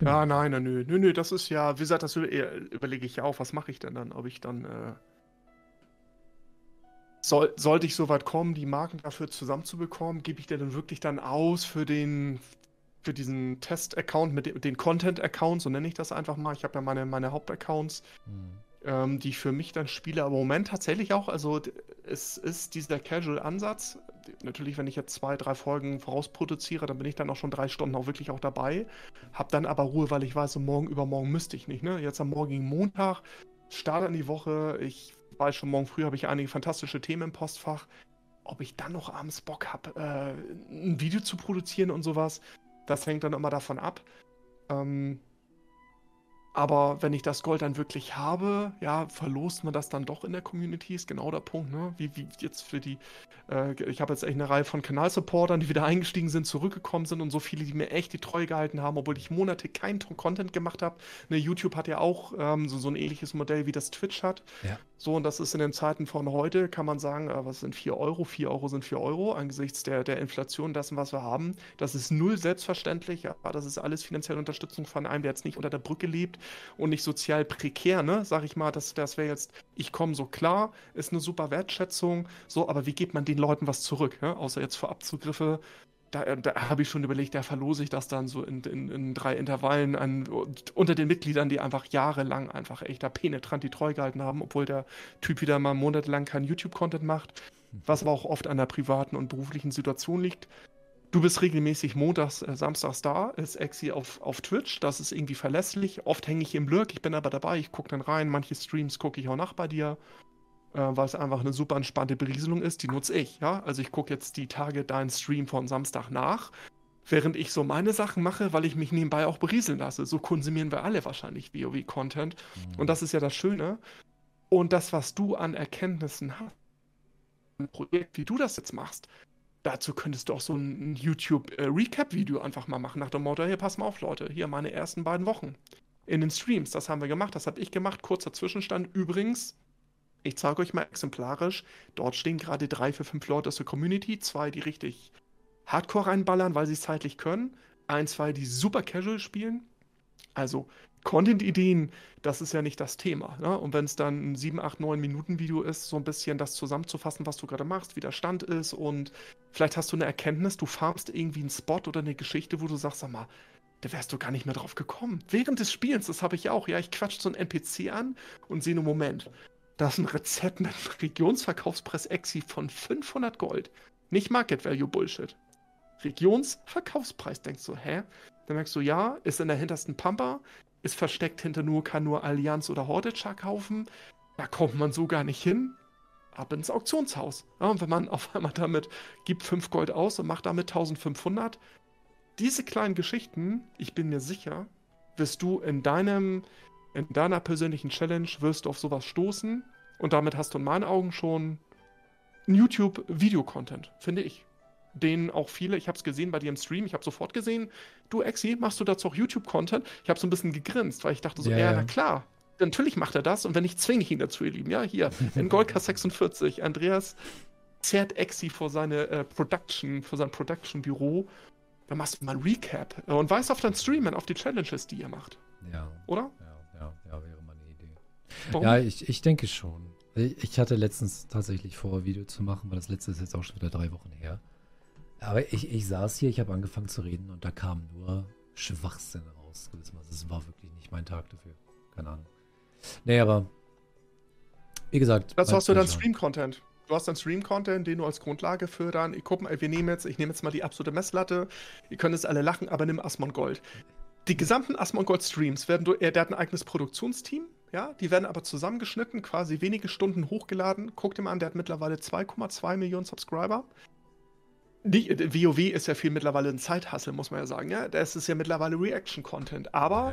Ja, nein, nein, nö, nö, nö, das ist ja, wie gesagt, das überlege ich ja auch, was mache ich denn dann, ob ich dann. Äh, soll, sollte ich so weit kommen, die Marken dafür zusammenzubekommen, gebe ich dir dann wirklich dann aus für den für diesen Test-Account mit, mit den Content-Account, so nenne ich das einfach mal. Ich habe ja meine, meine Hauptaccounts, mhm. Ähm, die ich für mich dann spiele. Aber im Moment tatsächlich auch, also es ist dieser Casual-Ansatz. Natürlich, wenn ich jetzt zwei, drei Folgen vorausproduziere, dann bin ich dann auch schon drei Stunden auch wirklich auch dabei. Hab dann aber Ruhe, weil ich weiß, morgen übermorgen müsste ich nicht. Ne? Jetzt am morgigen Montag, starte in die Woche. Ich weiß schon, morgen früh habe ich einige fantastische Themen im Postfach. Ob ich dann noch abends Bock habe, äh, ein Video zu produzieren und sowas, das hängt dann immer davon ab. Ähm, aber wenn ich das Gold dann wirklich habe, ja, verlost man das dann doch in der Community, ist genau der Punkt, ne? Wie, wie jetzt für die, äh, ich habe jetzt echt eine Reihe von Kanalsupportern, die wieder eingestiegen sind, zurückgekommen sind und so viele, die mir echt die Treue gehalten haben, obwohl ich Monate keinen Content gemacht habe. Ne, YouTube hat ja auch ähm, so, so ein ähnliches Modell, wie das Twitch hat. Ja. So, und das ist in den Zeiten von heute, kann man sagen, äh, was sind 4 Euro? 4 Euro sind 4 Euro angesichts der, der Inflation, dessen, was wir haben. Das ist null selbstverständlich, ja, das ist alles finanzielle Unterstützung von einem, der jetzt nicht unter der Brücke lebt und nicht sozial prekär, ne? Sag ich mal, das, das wäre jetzt, ich komme so klar, ist eine super Wertschätzung, so, aber wie gibt man den Leuten was zurück, ja? Außer jetzt vor Abzugriffe. Da, da habe ich schon überlegt, da verlose ich das dann so in, in, in drei Intervallen an, unter den Mitgliedern, die einfach jahrelang einfach echt da penetrant die treu gehalten haben, obwohl der Typ wieder mal monatelang keinen YouTube-Content macht, was aber auch oft an der privaten und beruflichen Situation liegt. Du bist regelmäßig montags, äh, samstags da, ist Exi auf, auf Twitch, das ist irgendwie verlässlich. Oft hänge ich im Lurk, ich bin aber dabei, ich gucke dann rein, manche Streams gucke ich auch nach bei dir. äh, weil es einfach eine super entspannte Berieselung ist. Die nutze ich, ja. Also ich gucke jetzt die Tage deinen Stream von Samstag nach, während ich so meine Sachen mache, weil ich mich nebenbei auch berieseln lasse. So konsumieren wir alle wahrscheinlich WoW-Content. Mhm. Und das ist ja das Schöne. Und das, was du an Erkenntnissen hast, ein Projekt, wie du das jetzt machst, dazu könntest du auch so ein YouTube-Recap-Video einfach mal machen, nach dem Motto, hier, pass mal auf, Leute, hier meine ersten beiden Wochen in den Streams. Das haben wir gemacht, das habe ich gemacht. Kurzer Zwischenstand. Übrigens, ich zeige euch mal exemplarisch, dort stehen gerade drei, vier, fünf Leute aus der Community. Zwei, die richtig Hardcore reinballern, weil sie es zeitlich können. Ein, zwei, die super casual spielen. Also Content-Ideen, das ist ja nicht das Thema. Ne? Und wenn es dann ein 7, 8, 9 Minuten Video ist, so ein bisschen das zusammenzufassen, was du gerade machst, wie der Stand ist und vielleicht hast du eine Erkenntnis, du farmst irgendwie einen Spot oder eine Geschichte, wo du sagst, sag mal, da wärst du gar nicht mehr drauf gekommen. Während des Spielens, das habe ich auch. Ja, ich quatsch so einen NPC an und sehe einen Moment. Da ist ein Rezept mit Regionsverkaufspreis Exi von 500 Gold. Nicht Market Value Bullshit. Regionsverkaufspreis, denkst du, hä? Dann merkst du, ja, ist in der hintersten Pampa, ist versteckt hinter nur, kann nur Allianz oder Hordetscher kaufen. Da kommt man so gar nicht hin. Ab ins Auktionshaus. Ja, und wenn man auf einmal damit gibt 5 Gold aus und macht damit 1500, diese kleinen Geschichten, ich bin mir sicher, wirst du in deinem, in deiner persönlichen Challenge, wirst du auf sowas stoßen und damit hast du in meinen Augen schon YouTube-Video-Content, finde ich. Den auch viele, ich habe es gesehen bei dir im Stream, ich habe sofort gesehen, du Exi, machst du dazu auch YouTube-Content? Ich habe so ein bisschen gegrinst, weil ich dachte so, ja, ja, na klar, natürlich macht er das und wenn nicht, zwinge ich ihn dazu, ihr Lieben. Ja, hier, in Goldka 46, Andreas zerrt Exi vor seine äh, Production, vor sein Production-Büro dann machst du mal ein Recap und weißt auf dein Streamen, auf die Challenges, die ihr macht. Ja. Oder? Ja, ja, ja, wäre mal eine Idee. Warum? Ja, ich, ich denke schon. Ich hatte letztens tatsächlich vor, ein Video zu machen, weil das letzte ist jetzt auch schon wieder drei Wochen her. Aber ich, ich saß hier, ich habe angefangen zu reden und da kam nur Schwachsinn raus. Das war wirklich nicht mein Tag dafür. Keine Ahnung. Nee, aber wie gesagt. Dazu hast du dann Stream-Content du hast dann Stream-Content, den du als Grundlage für dann, guck mal, wir nehmen jetzt, ich nehme jetzt mal die absolute Messlatte, ihr könnt es alle lachen, aber nimm Asmon Gold. Die gesamten Asmon Gold Streams werden du, der hat ein eigenes Produktionsteam, ja, die werden aber zusammengeschnitten, quasi wenige Stunden hochgeladen. Guck dir mal an, der hat mittlerweile 2,2 Millionen Subscriber. Die, WoW ist ja viel mittlerweile ein Zeithassel, muss man ja sagen, ja. Das ist ja mittlerweile Reaction-Content. Aber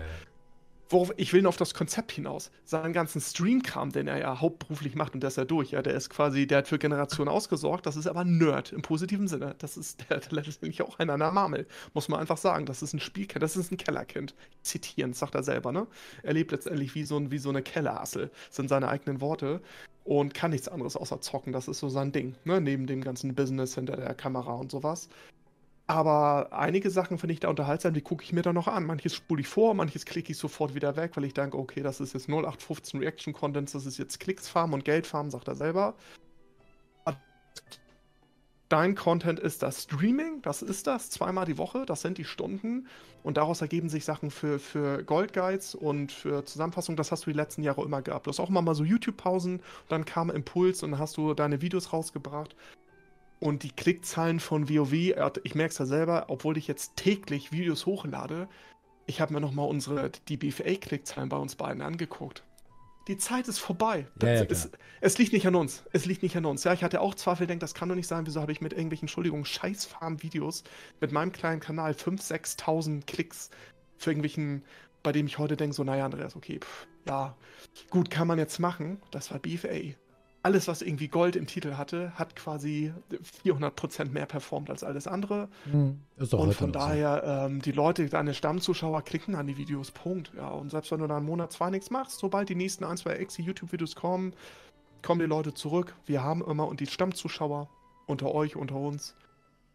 worauf ich will nur auf das Konzept hinaus. Seinen ganzen Stream-Kram, den er ja hauptberuflich macht und der ist ja durch, ja, der ist quasi, der hat für Generationen ausgesorgt. Das ist aber Nerd im positiven Sinne. Das ist der hat letztendlich auch einer Marmel, muss man einfach sagen. Das ist ein Spielkind, das ist ein Kellerkind. Zitieren, sagt er selber, ne? Er lebt letztendlich wie so, ein, wie so eine Kellerassel, sind seine eigenen Worte und kann nichts anderes außer zocken. Das ist so sein Ding, ne? Neben dem ganzen Business hinter der Kamera und sowas. Aber einige Sachen finde ich da unterhaltsam, die gucke ich mir dann noch an. Manches spule ich vor, manches klicke ich sofort wieder weg, weil ich denke, okay, das ist jetzt 0815 Reaction Content, das ist jetzt Klicks farmen und Geld farmen, sagt er selber. Dein Content ist das Streaming, das ist das, zweimal die Woche, das sind die Stunden. Und daraus ergeben sich Sachen für, für Gold Guides und für Zusammenfassung. Das hast du die letzten Jahre immer gehabt. Du hast auch immer mal so YouTube-Pausen, dann kam Impuls und dann hast du deine Videos rausgebracht. Und die Klickzahlen von WoW, ich merke es ja selber, obwohl ich jetzt täglich Videos hochlade, ich habe mir nochmal unsere, die BFA-Klickzahlen bei uns beiden angeguckt. Die Zeit ist vorbei. Ja, ja, ist, es liegt nicht an uns. Es liegt nicht an uns. Ja, ich hatte auch Zweifel, denke, das kann doch nicht sein. Wieso habe ich mit irgendwelchen, Entschuldigung, Scheißfarm-Videos mit meinem kleinen Kanal 5.000, 6.000 Klicks für irgendwelchen, bei dem ich heute denke, so, naja, Andreas, okay, pff, ja, gut, kann man jetzt machen. Das war BFA alles, was irgendwie Gold im Titel hatte, hat quasi 400% mehr performt als alles andere. Mhm. und von daher, ähm, die Leute, deine Stammzuschauer klicken an die Videos, Punkt. Ja, und selbst wenn du da einen Monat, zwei nichts machst, sobald die nächsten ein, zwei Exi YouTube-Videos kommen, kommen die Leute zurück. Wir haben immer und die Stammzuschauer unter euch, unter uns.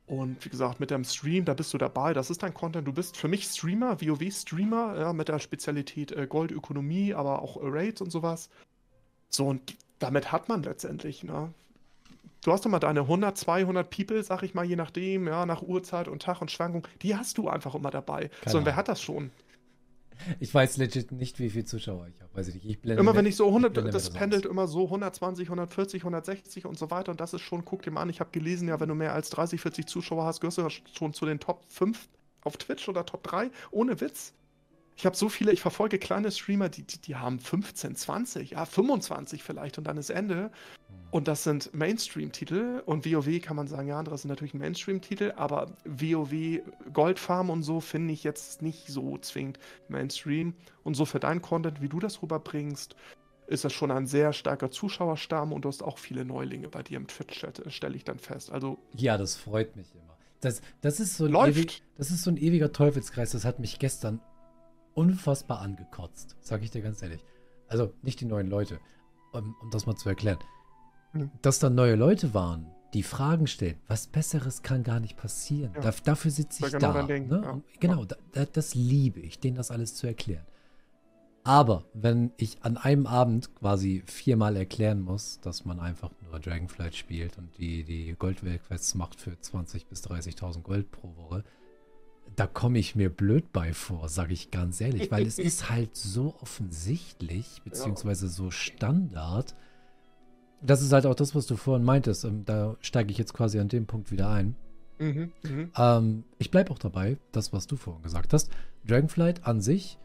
Und wie gesagt, mit deinem Stream, da bist du dabei. Das ist dein Content. Du bist für mich Streamer, WoW-Streamer, ja, mit der Spezialität äh, Goldökonomie, aber auch Raids und sowas. So, und damit hat man letztendlich, ne? Du hast doch mal deine 100, 200 People, sag ich mal, je nachdem, ja, nach Uhrzeit und Tag und Schwankung, die hast du einfach immer dabei. Keine so, und wer hat das schon? Ich weiß legit nicht, wie viele Zuschauer ich habe. Weiß ich nicht. Ich blende immer wenn ich so 100, ich das pendelt aus. immer so 120, 140, 160 und so weiter. Und das ist schon, guck dir mal an, ich habe gelesen, ja, wenn du mehr als 30, 40 Zuschauer hast, gehörst du schon zu den Top 5 auf Twitch oder Top 3. Ohne Witz. Ich habe so viele, ich verfolge kleine Streamer, die, die, die haben 15, 20, ja, 25 vielleicht und dann ist Ende. Und das sind Mainstream-Titel und WoW kann man sagen, ja, das sind natürlich Mainstream-Titel, aber WoW Goldfarm und so finde ich jetzt nicht so zwingend Mainstream. Und so für deinen Content, wie du das rüberbringst, ist das schon ein sehr starker Zuschauerstamm und du hast auch viele Neulinge bei dir im Twitch-Chat, stelle ich dann fest. Also ja, das freut mich immer. Das, das, ist so ein ewig, das ist so ein ewiger Teufelskreis. Das hat mich gestern unfassbar angekotzt, sage ich dir ganz ehrlich. Also nicht die neuen Leute, um, um das mal zu erklären. Mhm. Dass da neue Leute waren, die Fragen stellen, was Besseres kann gar nicht passieren. Ja. Da, dafür sitze ich genau da. Ne? ja. Genau, da, das liebe ich, denen das alles zu erklären. Aber wenn ich an einem Abend quasi viermal erklären muss, dass man einfach nur Dragonflight spielt und die, die Goldwelt-Quests macht für 20.000 bis 30.000 Gold pro Woche, da komme ich mir blöd bei vor, sage ich ganz ehrlich, weil es ist halt so offensichtlich, beziehungsweise so Standard. Das ist halt auch das, was du vorhin meintest. Ähm, da steige ich jetzt quasi an dem Punkt wieder ein. Mhm, mh. ähm, ich bleibe auch dabei, das, was du vorhin gesagt hast. Dragonflight an sich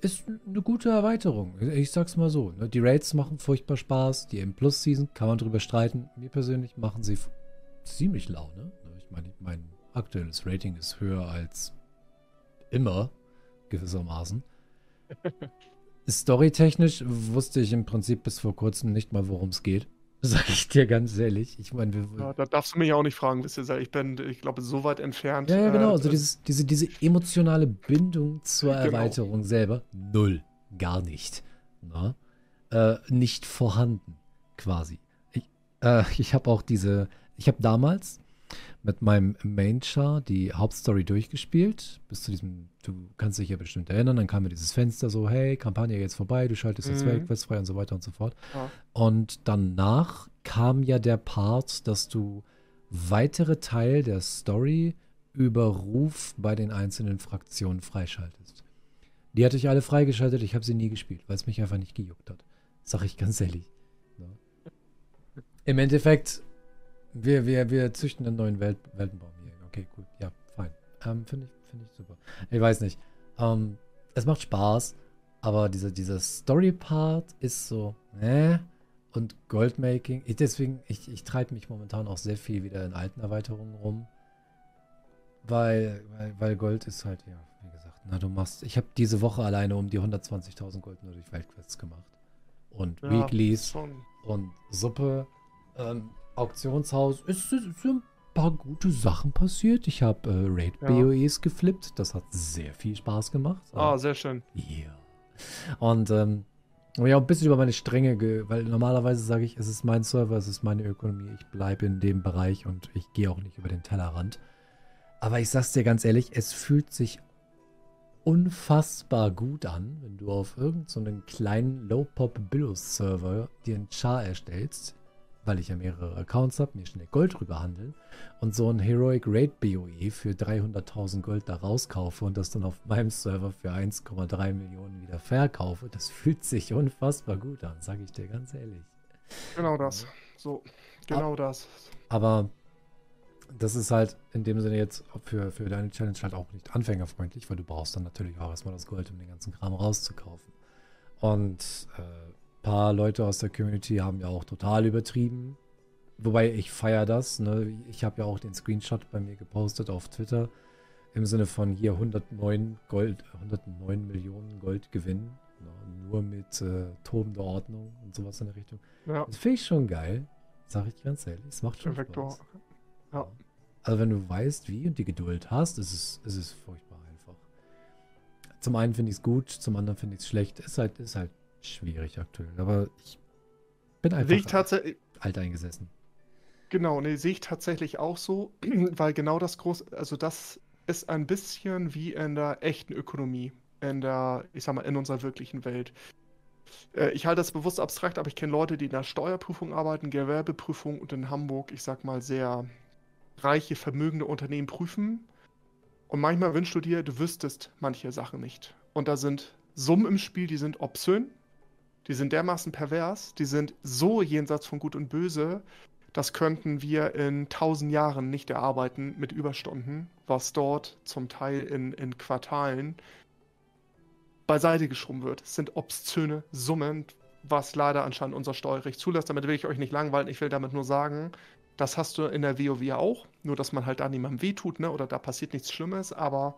ist eine gute Erweiterung. Ich sag's mal so. Ne? Die Raids machen furchtbar Spaß. Die M-Plus-Season kann man drüber streiten. Mir persönlich machen sie ziemlich Laune. Ne? Ich meine, mein aktuelles Rating ist höher als immer, gewissermaßen. Storytechnisch wusste ich im Prinzip bis vor kurzem nicht mal, worum es geht. Sag ich dir ganz ehrlich. Ich meine, wir, ja, da darfst du mich auch nicht fragen, wisst ihr, ich bin, ich glaube, so weit entfernt. Ja, ja genau. Äh, also dieses, diese, diese emotionale Bindung zur genau. Erweiterung selber, null. Gar nicht. Äh, nicht vorhanden, quasi. Ich, äh, ich habe auch diese, ich habe damals mit meinem Main-Char die Hauptstory durchgespielt. Bis zu diesem, du kannst dich ja bestimmt erinnern, dann kam mir dieses Fenster so, hey, Kampagne jetzt vorbei, du schaltest jetzt mhm. weg, wirst frei und so weiter und so fort. Ja. Und danach kam ja der Part, dass du weitere Teil der Story über Ruf bei den einzelnen Fraktionen freischaltest. Die hatte ich alle freigeschaltet, ich habe sie nie gespielt, weil es mich einfach nicht gejuckt hat. Sag ich ganz ehrlich. Ja. Im Endeffekt wir, wir, wir züchten einen neuen Welt, Weltenbaum hier. Okay, gut. Ja, fein. Ähm, Finde ich, find ich super. Ich weiß nicht. Ähm, es macht Spaß, aber dieser, dieser Story-Part ist so, ne? Und Goldmaking, ich, deswegen, ich, ich treibe mich momentan auch sehr viel wieder in alten Erweiterungen rum. Weil, weil, weil Gold ist halt, ja, wie gesagt, na, du machst, ich habe diese Woche alleine um die 120.000 Gold nur durch Weltquests gemacht. Und ja, Weeklies und Suppe. Ähm, Auktionshaus ist, ist, ist ein paar gute Sachen passiert. Ich habe äh, Raid-BOEs ja. geflippt. Das hat sehr viel Spaß gemacht. Ah, sehr schön. Ja. Und ähm, ja, ein bisschen über meine Stränge, weil normalerweise sage ich, es ist mein Server, es ist meine Ökonomie, ich bleibe in dem Bereich und ich gehe auch nicht über den Tellerrand. Aber ich sag's dir ganz ehrlich, es fühlt sich unfassbar gut an, wenn du auf irgendeinen so kleinen Low-Pop-Billos-Server dir einen Char erstellst, weil ich ja mehrere Accounts habe, mir schnell Gold rüberhandeln und so ein Heroic Raid BOE für 300.000 Gold da rauskaufe und das dann auf meinem Server für 1,3 Millionen wieder verkaufe, das fühlt sich unfassbar gut an, sage ich dir ganz ehrlich. Genau das. So, genau aber, das. Aber das ist halt in dem Sinne jetzt für, für deine Challenge halt auch nicht anfängerfreundlich, weil du brauchst dann natürlich auch erstmal das Gold, um den ganzen Kram rauszukaufen. Und äh, paar Leute aus der Community haben ja auch total übertrieben. Wobei ich feiere das. Ne? Ich habe ja auch den Screenshot bei mir gepostet auf Twitter. Im Sinne von hier 109 Gold, 109 Millionen Gold gewinnen. Ne? Nur mit äh, tobender Ordnung und sowas in der Richtung. Ja. Das finde ich schon geil. Sag ich ganz ehrlich. Es macht schon Perfektor. Spaß. Ja. Also wenn du weißt, wie und die Geduld hast, ist es, ist es furchtbar einfach. Zum einen finde ich es gut, zum anderen finde ich es schlecht. Ist halt, ist halt schwierig aktuell. Aber ich bin einfach alt eingesessen. Genau, ne, sehe ich tatsächlich auch so, weil genau das groß, also das ist ein bisschen wie in der echten Ökonomie, in der, ich sag mal, in unserer wirklichen Welt. Äh, ich halte das bewusst abstrakt, aber ich kenne Leute, die in der Steuerprüfung arbeiten, Gewerbeprüfung und in Hamburg, ich sag mal, sehr reiche, vermögende Unternehmen prüfen. Und manchmal wünschst du dir, du wüsstest manche Sachen nicht. Und da sind Summen im Spiel, die sind obszön die sind dermaßen pervers, die sind so jenseits von Gut und Böse, das könnten wir in tausend Jahren nicht erarbeiten mit Überstunden, was dort zum Teil in, in Quartalen beiseite geschoben wird. Das sind obszöne Summen, was leider anscheinend unser Steuerrecht zulässt. Damit will ich euch nicht langweilen. Ich will damit nur sagen, das hast du in der WoW auch. Nur, dass man halt da niemandem wehtut, ne? Oder da passiert nichts Schlimmes. Aber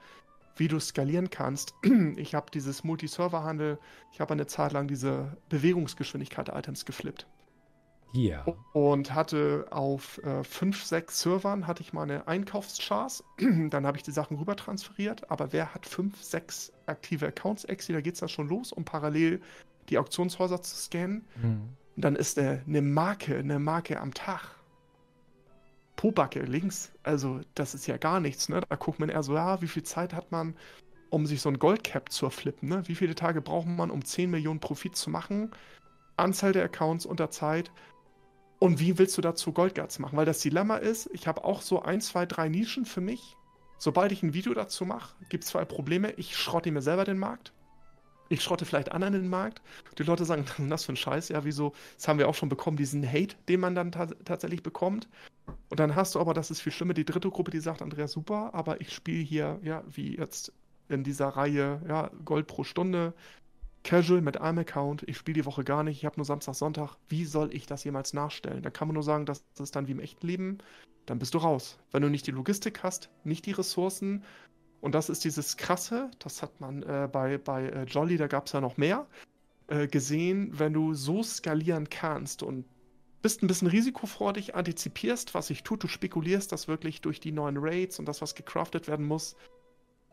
wie du skalieren kannst. Ich habe dieses Multi-Server-Handel, ich habe eine Zeit lang diese Bewegungsgeschwindigkeit-Items geflippt. Ja. Und hatte auf äh, fünf, sechs Servern hatte ich meine Einkaufschars. Dann habe ich die Sachen rüber transferiert. Aber wer hat fünf, sechs aktive Accounts, Exi, da geht es ja schon los, um parallel die Auktionshäuser zu scannen. Mhm. Und dann ist äh, eine Marke, eine Marke am Tag. Pobacke links. Also, das ist ja gar nichts, ne? Da guckt man eher so, ja, wie viel Zeit hat man, um sich so ein Goldcap zu flippen, ne? Wie viele Tage braucht man, um 10 Millionen Profit zu machen? Anzahl der Accounts unter Zeit. Und wie willst du dazu Goldguards machen? Weil das Dilemma ist, ich habe auch so ein, zwei, drei Nischen für mich. Sobald ich ein Video dazu mache, gibt es zwei Probleme. Ich schrotte mir selber den Markt ich schrotte vielleicht anderen in den Markt. Die Leute sagen, das für ein Scheiß? Ja, wieso? Das haben wir auch schon bekommen, diesen Hate, den man dann ta tatsächlich bekommt. Und dann hast du aber, das ist viel schlimmer, die dritte Gruppe, die sagt, Andreas, super, aber ich spiele hier, ja, wie jetzt in dieser Reihe, ja, Gold pro Stunde, Casual mit einem Account, ich spiele die Woche gar nicht, ich habe nur Samstag, Sonntag. Wie soll ich das jemals nachstellen? Da kann man nur sagen, das ist dann wie im echten Leben, dann bist du raus. Wenn du nicht die Logistik hast, nicht die Ressourcen und das ist dieses Krasse, das hat man äh, bei, bei äh, Jolly, da gab es ja noch mehr, äh, gesehen, wenn du so skalieren kannst und bist ein bisschen risikofreudig, antizipierst, was sich tut, du spekulierst, dass wirklich durch die neuen Raids und das, was gecraftet werden muss,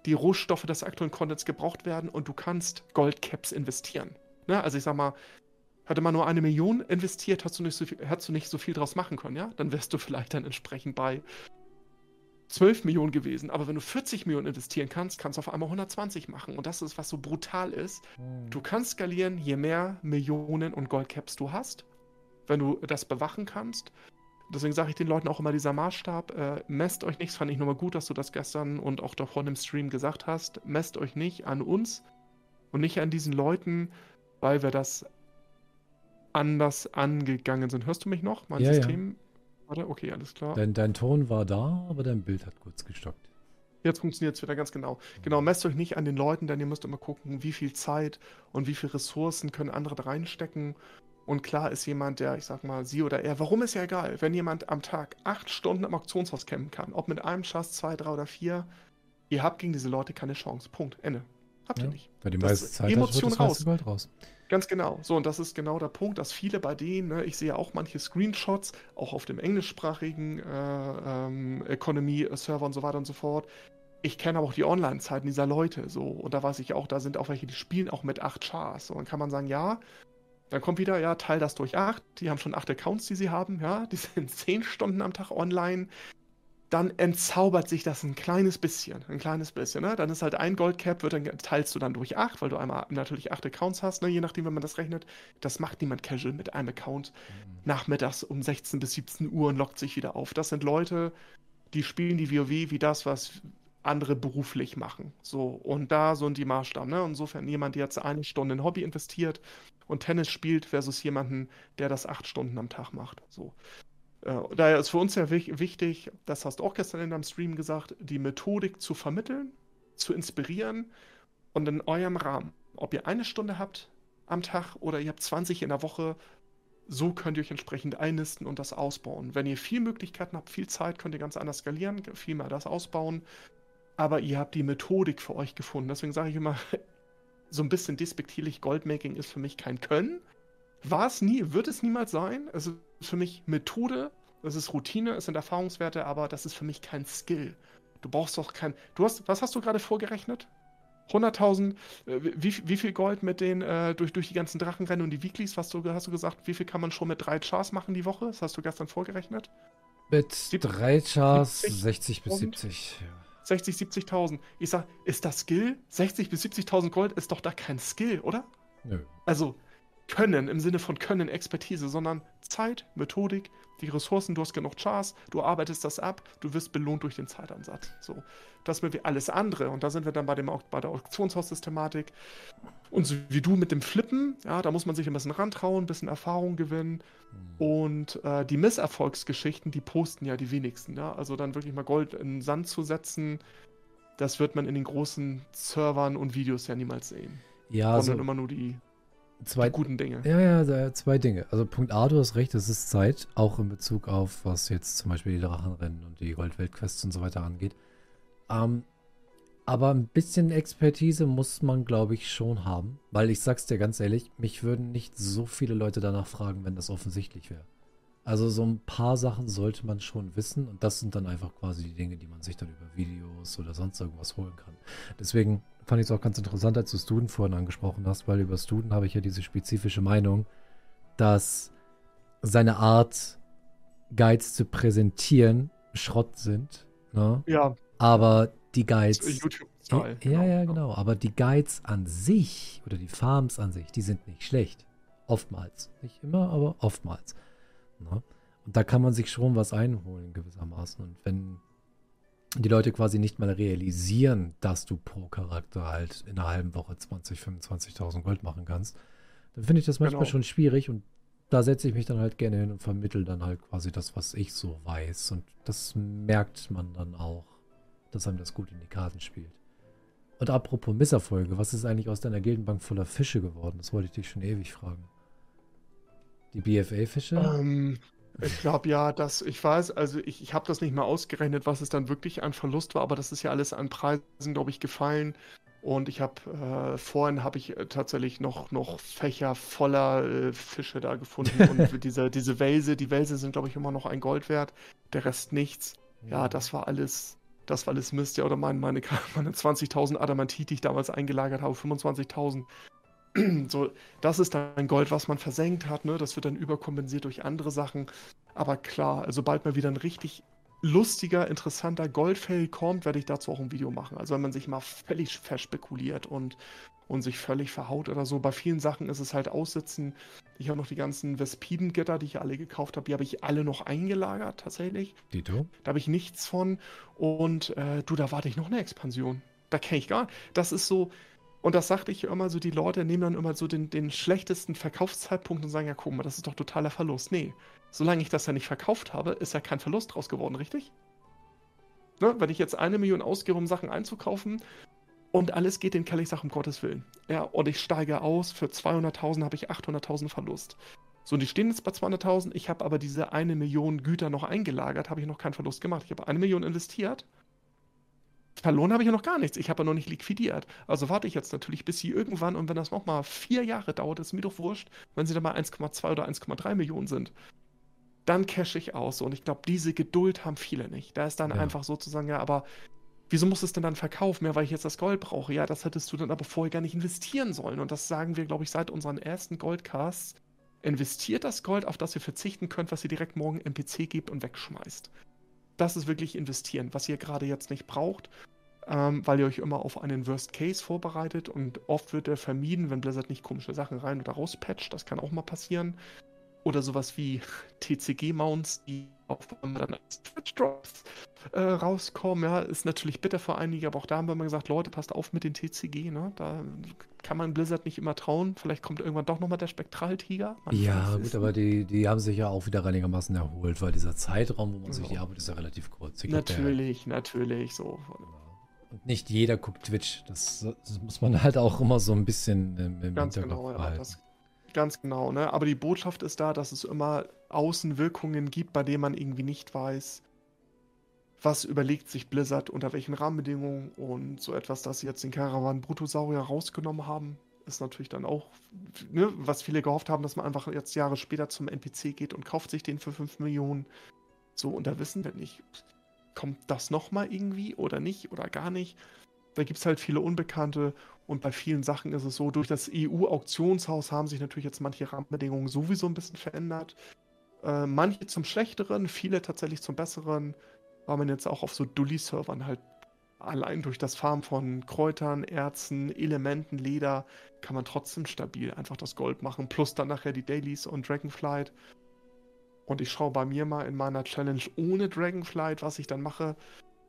die Rohstoffe des aktuellen Contents gebraucht werden und du kannst Goldcaps investieren. Ne? Also ich sag mal, hätte man nur eine Million investiert, hast du so hättest du nicht so viel draus machen können, ja? Dann wärst du vielleicht dann entsprechend bei 12 Millionen gewesen. Aber wenn du 40 Millionen investieren kannst, kannst du auf einmal 120 machen. Und das ist, was so brutal ist. Hm. Du kannst skalieren, je mehr Millionen und Goldcaps du hast, wenn du das bewachen kannst. Deswegen sage ich den Leuten auch immer dieser Maßstab, äh, messt euch nichts, fand ich nochmal gut, dass du das gestern und auch davor im Stream gesagt hast, messt euch nicht an uns und nicht an diesen Leuten, weil wir das anders angegangen sind. Hörst du mich noch? Mein ja, System ja. Warte, okay, alles klar. Dein, dein Ton war da, aber dein Bild hat kurz gestockt. Jetzt funktioniert es wieder ganz genau. Genau, messt euch nicht an den Leuten, denn ihr müsst immer gucken, wie viel Zeit und wie viel Ressourcen können andere da reinstecken. Und klar ist jemand, der, ich sag mal, sie oder er, warum ist ja egal, wenn jemand am Tag acht Stunden am Auktionshaus campen kann, ob mit einem Schass, zwei, drei oder vier, ihr habt gegen diese Leute keine Chance. Punkt. Ende. Habt ja, ihr nicht. Bei die meiste Zeit Emotion raus. raus. Ganz genau. So, und das ist genau der Punkt, dass viele bei denen, ne, ich sehe auch manche Screenshots, auch auf dem englischsprachigen äh, ähm, Economy-Server und so weiter und so fort. Ich kenne aber auch die Online-Zeiten dieser Leute so. Und da weiß ich auch, da sind auch welche, die spielen auch mit acht Chars. So, dann kann man sagen, ja, dann kommt wieder, ja, teil das durch acht. Die haben schon acht Accounts, die sie haben, ja. Die sind zehn Stunden am Tag online dann entzaubert sich das ein kleines bisschen. Ein kleines bisschen, ne? Dann ist halt ein Goldcap, wird dann teilst du dann durch acht, weil du einmal natürlich acht Accounts hast, ne? Je nachdem, wenn man das rechnet. Das macht niemand casual mit einem Account mhm. nachmittags um 16 bis 17 Uhr und lockt sich wieder auf. Das sind Leute, die spielen die WoW wie das, was andere beruflich machen. So, und da so die Maßstab, ne? Insofern jemand, der jetzt eine Stunde in Hobby investiert und Tennis spielt, versus jemanden, der das acht Stunden am Tag macht. So. Äh, daher ist für uns ja wichtig, das hast du auch gestern in deinem Stream gesagt, die Methodik zu vermitteln, zu inspirieren und in eurem Rahmen. Ob ihr eine Stunde habt am Tag oder ihr habt 20 in der Woche, so könnt ihr euch entsprechend einnisten und das ausbauen. Wenn ihr viel Möglichkeiten habt, viel Zeit, könnt ihr ganz anders skalieren, viel mehr das ausbauen. Aber ihr habt die Methodik für euch gefunden. Deswegen sage ich immer, so ein bisschen despektierlich, Goldmaking ist für mich kein Können. War es nie, wird es niemals sein. Es ist für mich Methode, das ist Routine, es sind Erfahrungswerte, aber das ist für mich kein Skill. Du brauchst doch kein. Du hast, was hast du gerade vorgerechnet? 100.000, äh, wie, wie viel Gold mit den, äh, durch, durch die ganzen Drachenrennen und die Weeklies, was du, hast du gesagt, wie viel kann man schon mit drei Chars machen die Woche? Das hast du gestern vorgerechnet? Mit Sieb drei Chars 60 bis 70. Ja. 60, 70.000. Ich sag, ist das Skill? 60 bis 70.000 Gold ist doch da kein Skill, oder? Nö. Also, können im Sinne von Können, Expertise, sondern Zeit, Methodik, die Ressourcen, du hast genug Chars, du arbeitest das ab, du wirst belohnt durch den Zeitansatz. So, das wird wie alles andere. Und da sind wir dann bei, dem, bei der Auktionshaussystematik. Und so wie du mit dem Flippen, ja, da muss man sich ein bisschen rantrauen, ein bisschen Erfahrung gewinnen. Mhm. Und äh, die Misserfolgsgeschichten, die posten ja die wenigsten. Ja? Also dann wirklich mal Gold in den Sand zu setzen, das wird man in den großen Servern und Videos ja niemals sehen. Ja, Und so dann immer nur die, zwei, die guten Dinge. Ja, ja, zwei Dinge. Also Punkt A, du hast recht, es ist Zeit, auch in Bezug auf, was jetzt zum Beispiel die Drachenrennen und die Goldweltquests und so weiter angeht. Ähm, aber ein bisschen Expertise muss man, glaube ich, schon haben. Weil ich sag's dir ganz ehrlich, mich würden nicht so viele Leute danach fragen, wenn das offensichtlich wäre. Also so ein paar Sachen sollte man schon wissen und das sind dann einfach quasi die Dinge, die man sich dann über Videos oder sonst irgendwas holen kann. Deswegen fand ich es auch ganz interessant, als du Student vorhin angesprochen hast, weil über Student habe ich ja diese spezifische Meinung, dass seine Art, Guides zu präsentieren, Schrott sind. Ne? Ja, Aber die Guides. Ja, YouTube-Style. ja, ja, genau. Aber die Guides an sich oder die Farms an sich, die sind nicht schlecht. Oftmals. Nicht immer, aber oftmals. Ne? Und da kann man sich schon was einholen gewissermaßen. Und wenn die Leute quasi nicht mal realisieren, dass du pro Charakter halt in einer halben Woche 20, 25.000 Gold machen kannst, dann finde ich das manchmal Genau. schon schwierig und da setze ich mich dann halt gerne hin und vermittel dann halt quasi das, was ich so weiß. Und das merkt man dann auch, dass einem das gut in die Karten spielt. Und apropos Misserfolge, was ist eigentlich aus deiner Gildenbank voller Fische geworden? Das wollte ich dich schon ewig fragen. Die BFA-Fische? Ähm, ich glaube ja, dass ich weiß, also ich, ich habe das nicht mehr ausgerechnet, was es dann wirklich an Verlust war, aber das ist ja alles an Preisen, glaube ich, gefallen. Und ich habe äh, vorhin habe ich äh, tatsächlich noch, noch Fächer voller äh, Fische da gefunden. Und diese, diese Welse, die Welse sind, glaube ich, immer noch ein Gold wert, der Rest nichts. Ja, das war alles, das war alles Mist. Ja, oder mein, meine, meine 20.000 Adamantit, die ich damals eingelagert habe, 25.000. So, das ist dann Gold, was man versenkt hat, ne? Das wird dann überkompensiert durch andere Sachen. Aber klar, also sobald mal wieder ein richtig lustiger, interessanter Goldfell kommt, werde ich dazu auch ein Video machen. Also wenn man sich mal völlig verspekuliert und, und sich völlig verhaut oder so. Bei vielen Sachen ist es halt aussitzen. Ich habe noch die ganzen Vespiden-Gitter, die ich alle gekauft habe, die habe ich alle noch eingelagert tatsächlich. Dito? Da habe ich nichts von. Und äh, du, da warte ich noch eine Expansion. Da kenne ich gar Das ist so. Und das sagte ich immer so, die Leute nehmen dann immer so den, den schlechtesten Verkaufszeitpunkt und sagen, ja, guck mal, das ist doch totaler Verlust. Nee, solange ich das ja nicht verkauft habe, ist ja kein Verlust draus geworden, richtig? Ne? Wenn ich jetzt eine Million ausgebe, um Sachen einzukaufen und alles geht den Keller, ich sage, um Gottes Willen. Ja, und ich steige aus, für 200.000 habe ich 800.000 Verlust. So, und die stehen jetzt bei 200.000, ich habe aber diese eine Million Güter noch eingelagert, habe ich noch keinen Verlust gemacht. Ich habe eine Million investiert. Verloren habe ich ja noch gar nichts. Ich habe ja noch nicht liquidiert. Also warte ich jetzt natürlich, bis sie irgendwann, und wenn das nochmal vier Jahre dauert, ist mir doch wurscht, wenn sie dann mal 1,2 oder 1,3 Millionen sind. Dann cash ich aus. Und ich glaube, diese Geduld haben viele nicht. Da ist dann Ja. einfach sozusagen, ja, aber wieso muss es denn dann verkaufen? Ja, weil ich jetzt das Gold brauche. Ja, das hättest du dann aber vorher gar nicht investieren sollen. Und das sagen wir, glaube ich, seit unseren ersten Goldcasts. Investiert das Gold, auf das ihr verzichten könnt, was ihr direkt morgen im PC gebt und wegschmeißt. Das ist wirklich investieren, was ihr gerade jetzt nicht braucht, ähm, weil ihr euch immer auf einen Worst Case vorbereitet und oft wird er vermieden, wenn Blizzard nicht komische Sachen rein oder raus patcht. Das kann auch mal passieren. Oder sowas wie TCG-Mounts, die auf einmal dann als Twitch-Drops äh, rauskommen. Ja, ist natürlich bitter für einige, aber auch da haben wir mal gesagt, Leute, passt auf mit den TCG. Ne? Da kann man Blizzard nicht immer trauen. Vielleicht kommt irgendwann doch nochmal der Spektraltiger. Ja, gut, aber die, die haben sich ja auch wieder einigermaßen erholt, weil dieser Zeitraum, wo man sich Ja. die arbeitet, ist ja relativ kurz. Ich glaub, der- Natürlich, natürlich, so. Und nicht jeder guckt Twitch. Das, das muss man halt auch immer so ein bisschen im, im Ganz Hinterkopf genau, ja, das, ganz genau, ne? Aber die Botschaft ist da, dass es immer Außenwirkungen gibt, bei denen man irgendwie nicht weiß, was überlegt sich Blizzard, unter welchen Rahmenbedingungen und so etwas, dass sie jetzt den Caravan Brutosaurier rausgenommen haben, ist natürlich dann auch, ne, was viele gehofft haben, dass man einfach jetzt Jahre später zum NPC geht und kauft sich den für 5 Millionen. So, und da wissen wir nicht, kommt das nochmal irgendwie oder nicht oder gar nicht. Da gibt es halt viele Unbekannte und bei vielen Sachen ist es so, durch das EU-Auktionshaus haben sich natürlich jetzt manche Rahmenbedingungen sowieso ein bisschen verändert. Äh, manche zum Schlechteren, viele tatsächlich zum Besseren, weil man jetzt auch auf so Dully-Servern halt allein durch das Farmen von Kräutern, Erzen, Elementen, Leder kann man trotzdem stabil einfach das Gold machen. Plus dann nachher die Dailies und Dragonflight. Und ich schaue bei mir mal in meiner Challenge ohne Dragonflight, was ich dann mache.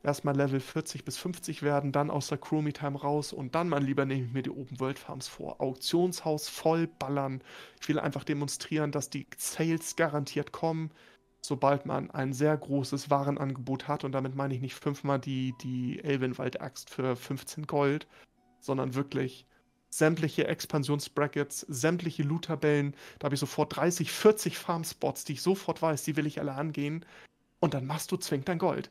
Erstmal Level 40 bis 50 werden, dann aus der Chromie Time raus und dann, mein Lieber, nehme ich mir die Open World Farms vor. Auktionshaus voll ballern. Ich will einfach demonstrieren, dass die Sales garantiert kommen, sobald man ein sehr großes Warenangebot hat. Und damit meine ich nicht fünfmal die, die Elvenwald-Axt für 15 Gold, sondern wirklich sämtliche Expansionsbrackets, sämtliche Loot-Tabellen. Da habe ich sofort 30, 40 Farmspots, die ich sofort weiß, die will ich alle angehen. Und dann machst du zwingend dein Gold.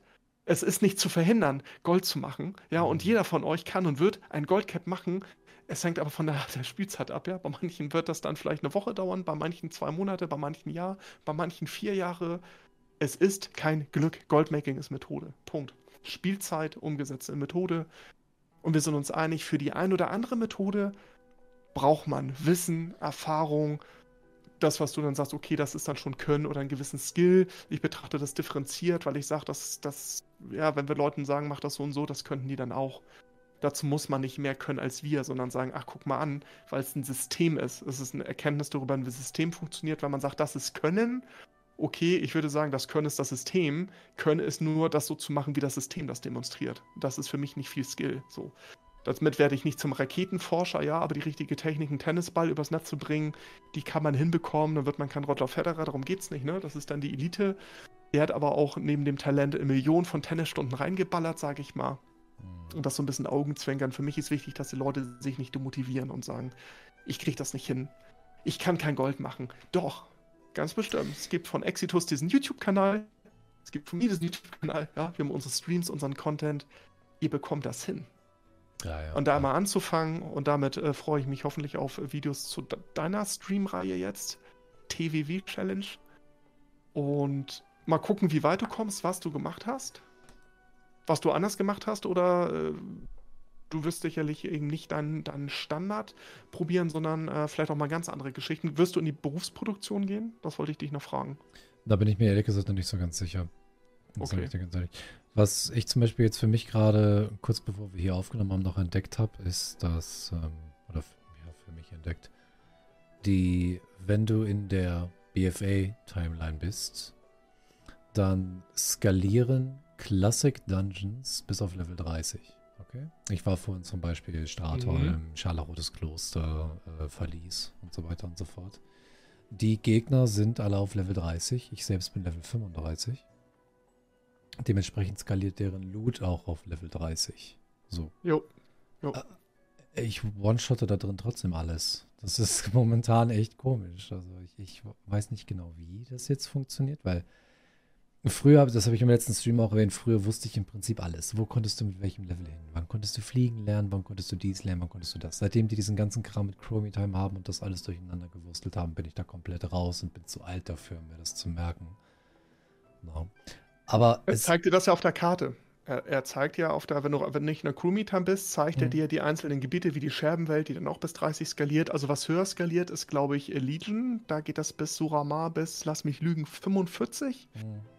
Es ist nicht zu verhindern, Gold zu machen. Ja, und jeder von euch kann und wird ein Goldcap machen. Es hängt aber von der, der Spielzeit ab. Ja, bei manchen wird das dann vielleicht eine Woche dauern, bei manchen zwei Monate, bei manchen Jahr, bei manchen vier Jahre. Es ist kein Glück. Goldmaking ist Methode. Punkt. Spielzeit umgesetzte Methode. Und wir sind uns einig, für die ein oder andere Methode braucht man Wissen, Erfahrung, das, was du dann sagst, okay, das ist dann schon Können oder einen gewissen Skill. Ich betrachte das differenziert, weil ich sage, dass das, ja, wenn wir Leuten sagen, mach das so und so, das könnten die dann auch. Dazu muss man nicht mehr können als wir, sondern sagen, ach, guck mal an, weil es ein System ist. Es ist eine Erkenntnis darüber, wie ein System funktioniert, weil man sagt, das ist Können okay, ich würde sagen, das Können ist das System, Können ist nur, das so zu machen, wie das System das demonstriert. Das ist für mich nicht viel Skill. So. Damit werde ich nicht zum Raketenforscher, ja, aber die richtige Technik, einen Tennisball übers Netz zu bringen, die kann man hinbekommen, dann wird man kein Roger Federer, darum geht es nicht, ne? Das ist dann die Elite. Er hat aber auch neben dem Talent Millionen von Tennisstunden reingeballert, sage ich mal. Mhm. Und das so ein bisschen Augenzwinkern. Für mich ist wichtig, dass die Leute sich nicht demotivieren und sagen, ich kriege das nicht hin. Ich kann kein Gold machen. Doch, Ganz bestimmt. Es gibt von Exitus diesen YouTube-Kanal. Es gibt von mir diesen YouTube-Kanal. Ja, wir haben unsere Streams, unseren Content. Ihr bekommt das hin. Ja, ja, und da ja. mal anzufangen und damit äh, freue ich mich hoffentlich auf Videos zu deiner Stream-Reihe jetzt. TWW Challenge. Und mal gucken, wie weit du kommst, was du gemacht hast. Was du anders gemacht hast oder äh, du wirst sicherlich eben nicht deinen, deinen Standard probieren, sondern äh, vielleicht auch mal ganz andere Geschichten. Wirst du in die Berufsproduktion gehen? Das wollte ich dich noch fragen. Da bin ich mir ehrlich gesagt noch nicht so ganz sicher. Das okay. Ich Was ich zum Beispiel jetzt für mich gerade, kurz bevor wir hier aufgenommen haben, noch entdeckt habe, ist, dass, ähm, oder ja, für mich entdeckt, die, wenn du in der BFA-Timeline bist, dann skalieren Classic Dungeons bis auf Level 30. Okay. Ich war vorhin zum Beispiel Stratholm, mhm. Scharlachrotes Kloster, äh, Verlies und so weiter und so fort. Die Gegner sind alle auf Level 30. Ich selbst bin Level 35. Dementsprechend skaliert deren Loot auch auf Level 30. So. Jo. jo. Äh, ich one-shotte da drin trotzdem alles. Das ist momentan echt komisch. Also ich, ich weiß nicht genau, wie das jetzt funktioniert, weil Früher, das habe ich im letzten Stream auch erwähnt, früher wusste ich im Prinzip alles. Wo konntest du mit welchem Level hin? Wann konntest du fliegen lernen? Wann konntest du dies lernen? Wann konntest du das? Seitdem die diesen ganzen Kram mit Chromie Time haben und das alles durcheinander gewurstelt haben, bin ich da komplett raus und bin zu alt dafür, mir das zu merken. No. Aber er zeigt dir das ja auf der Karte. Er, er, zeigt ja auf der, wenn du, wenn nicht in der Chromie Time bist, zeigt mhm. er dir die einzelnen Gebiete wie die Scherbenwelt, die dann auch bis 30 skaliert. Also was höher skaliert ist, glaube ich, Legion. Da geht das bis Suramar bis, lass mich lügen, 45. Mhm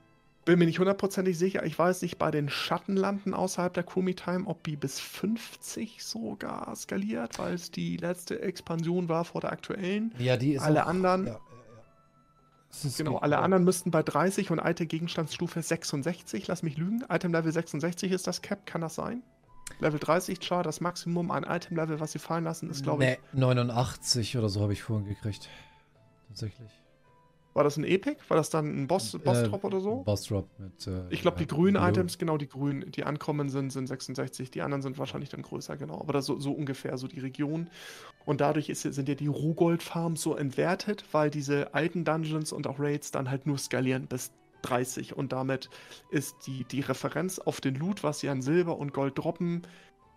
bin mir nicht hundertprozentig sicher. Ich weiß nicht bei den Schattenlanden außerhalb der Kumi Time, ob die bis 50 sogar skaliert, weil es die letzte Expansion war vor der aktuellen. Ja, die ist Alle auch, anderen. Ja, ja, ja. Genau, alle ja. anderen müssten bei 30 und alte Gegenstandsstufe 66, lass mich lügen. Item Level 66 ist das Cap, kann das sein? Level 30 Char, das Maximum an Item Level, was sie fallen lassen, ist glaube nee, ich. 89 oder so habe ich vorhin gekriegt. Tatsächlich. War das ein Epic? War das dann ein Boss, Boss äh, Drop oder so? Boss Drop mit. Äh, ich glaube, die grünen Blue. Items, genau, die grünen, die ankommen sind, sind 66. Die anderen sind wahrscheinlich dann größer, genau. Aber das so, so ungefähr, so die Region. Und dadurch ist, sind ja die Rohgold-Farms so entwertet, weil diese alten Dungeons und auch Raids dann halt nur skalieren bis 30. Und damit ist die, die Referenz auf den Loot, was sie an Silber und Gold droppen,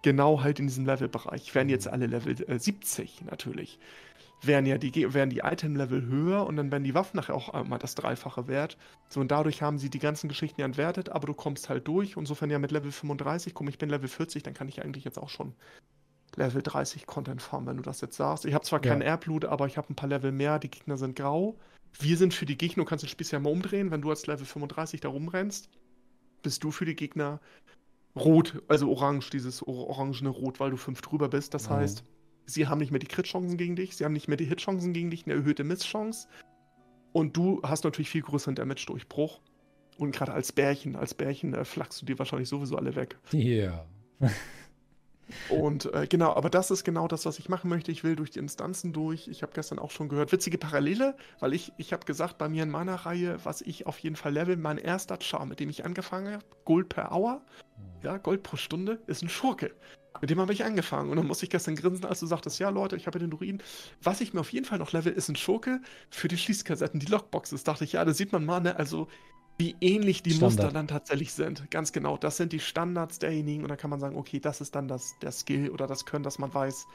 genau halt in diesem Levelbereich. Werden jetzt alle Level äh, 70 natürlich werden ja die, werden die Item-Level höher und dann werden die Waffen nachher auch einmal das Dreifache wert. So, und dadurch haben sie die ganzen Geschichten ja entwertet, aber du kommst halt durch. Insofern ja mit Level 35, komm, ich bin Level 40, dann kann ich eigentlich jetzt auch schon Level 30 Content farmen, wenn du das jetzt sagst. Ich habe zwar kein ja. Airblut, aber ich habe ein paar Level mehr, die Gegner sind grau. Wir sind für die Gegner, du kannst den Spieß ja mal umdrehen, wenn du als Level 35 da rumrennst, bist du für die Gegner rot, also orange, dieses orangene Rot, weil du fünf drüber bist. Das mhm. heißt, Sie haben nicht mehr die Crit-Chancen gegen dich, sie haben nicht mehr die Hit-Chancen gegen dich, eine erhöhte Miss-Chance. Und du hast natürlich viel größeren Damage-Durchbruch. Und gerade als Bärchen, als Bärchen äh, flachst du dir wahrscheinlich sowieso alle weg. Ja. Yeah. Und äh, genau, aber das ist genau das, was ich machen möchte. Ich will durch die Instanzen durch. Ich habe gestern auch schon gehört, witzige Parallele, weil ich, ich habe gesagt, bei mir in meiner Reihe, was ich auf jeden Fall level, mein erster Char, mit dem ich angefangen habe, Gold per Hour, hm. ja, Gold pro Stunde, ist ein Schurke. Mit dem habe ich angefangen. Und dann musste ich gestern grinsen, als du sagtest, ja Leute, ich habe den Ruin. Was ich mir auf jeden Fall noch level, ist ein Schurke für die Schließkassetten, die Lockboxes. Dachte ich, ja, da sieht man mal, ne, also wie ähnlich die Standard. Muster dann tatsächlich sind. Ganz genau. Das sind die Standards derjenigen. Und dann kann man sagen, okay, das ist dann das, der Skill oder das Können, dass man weiß,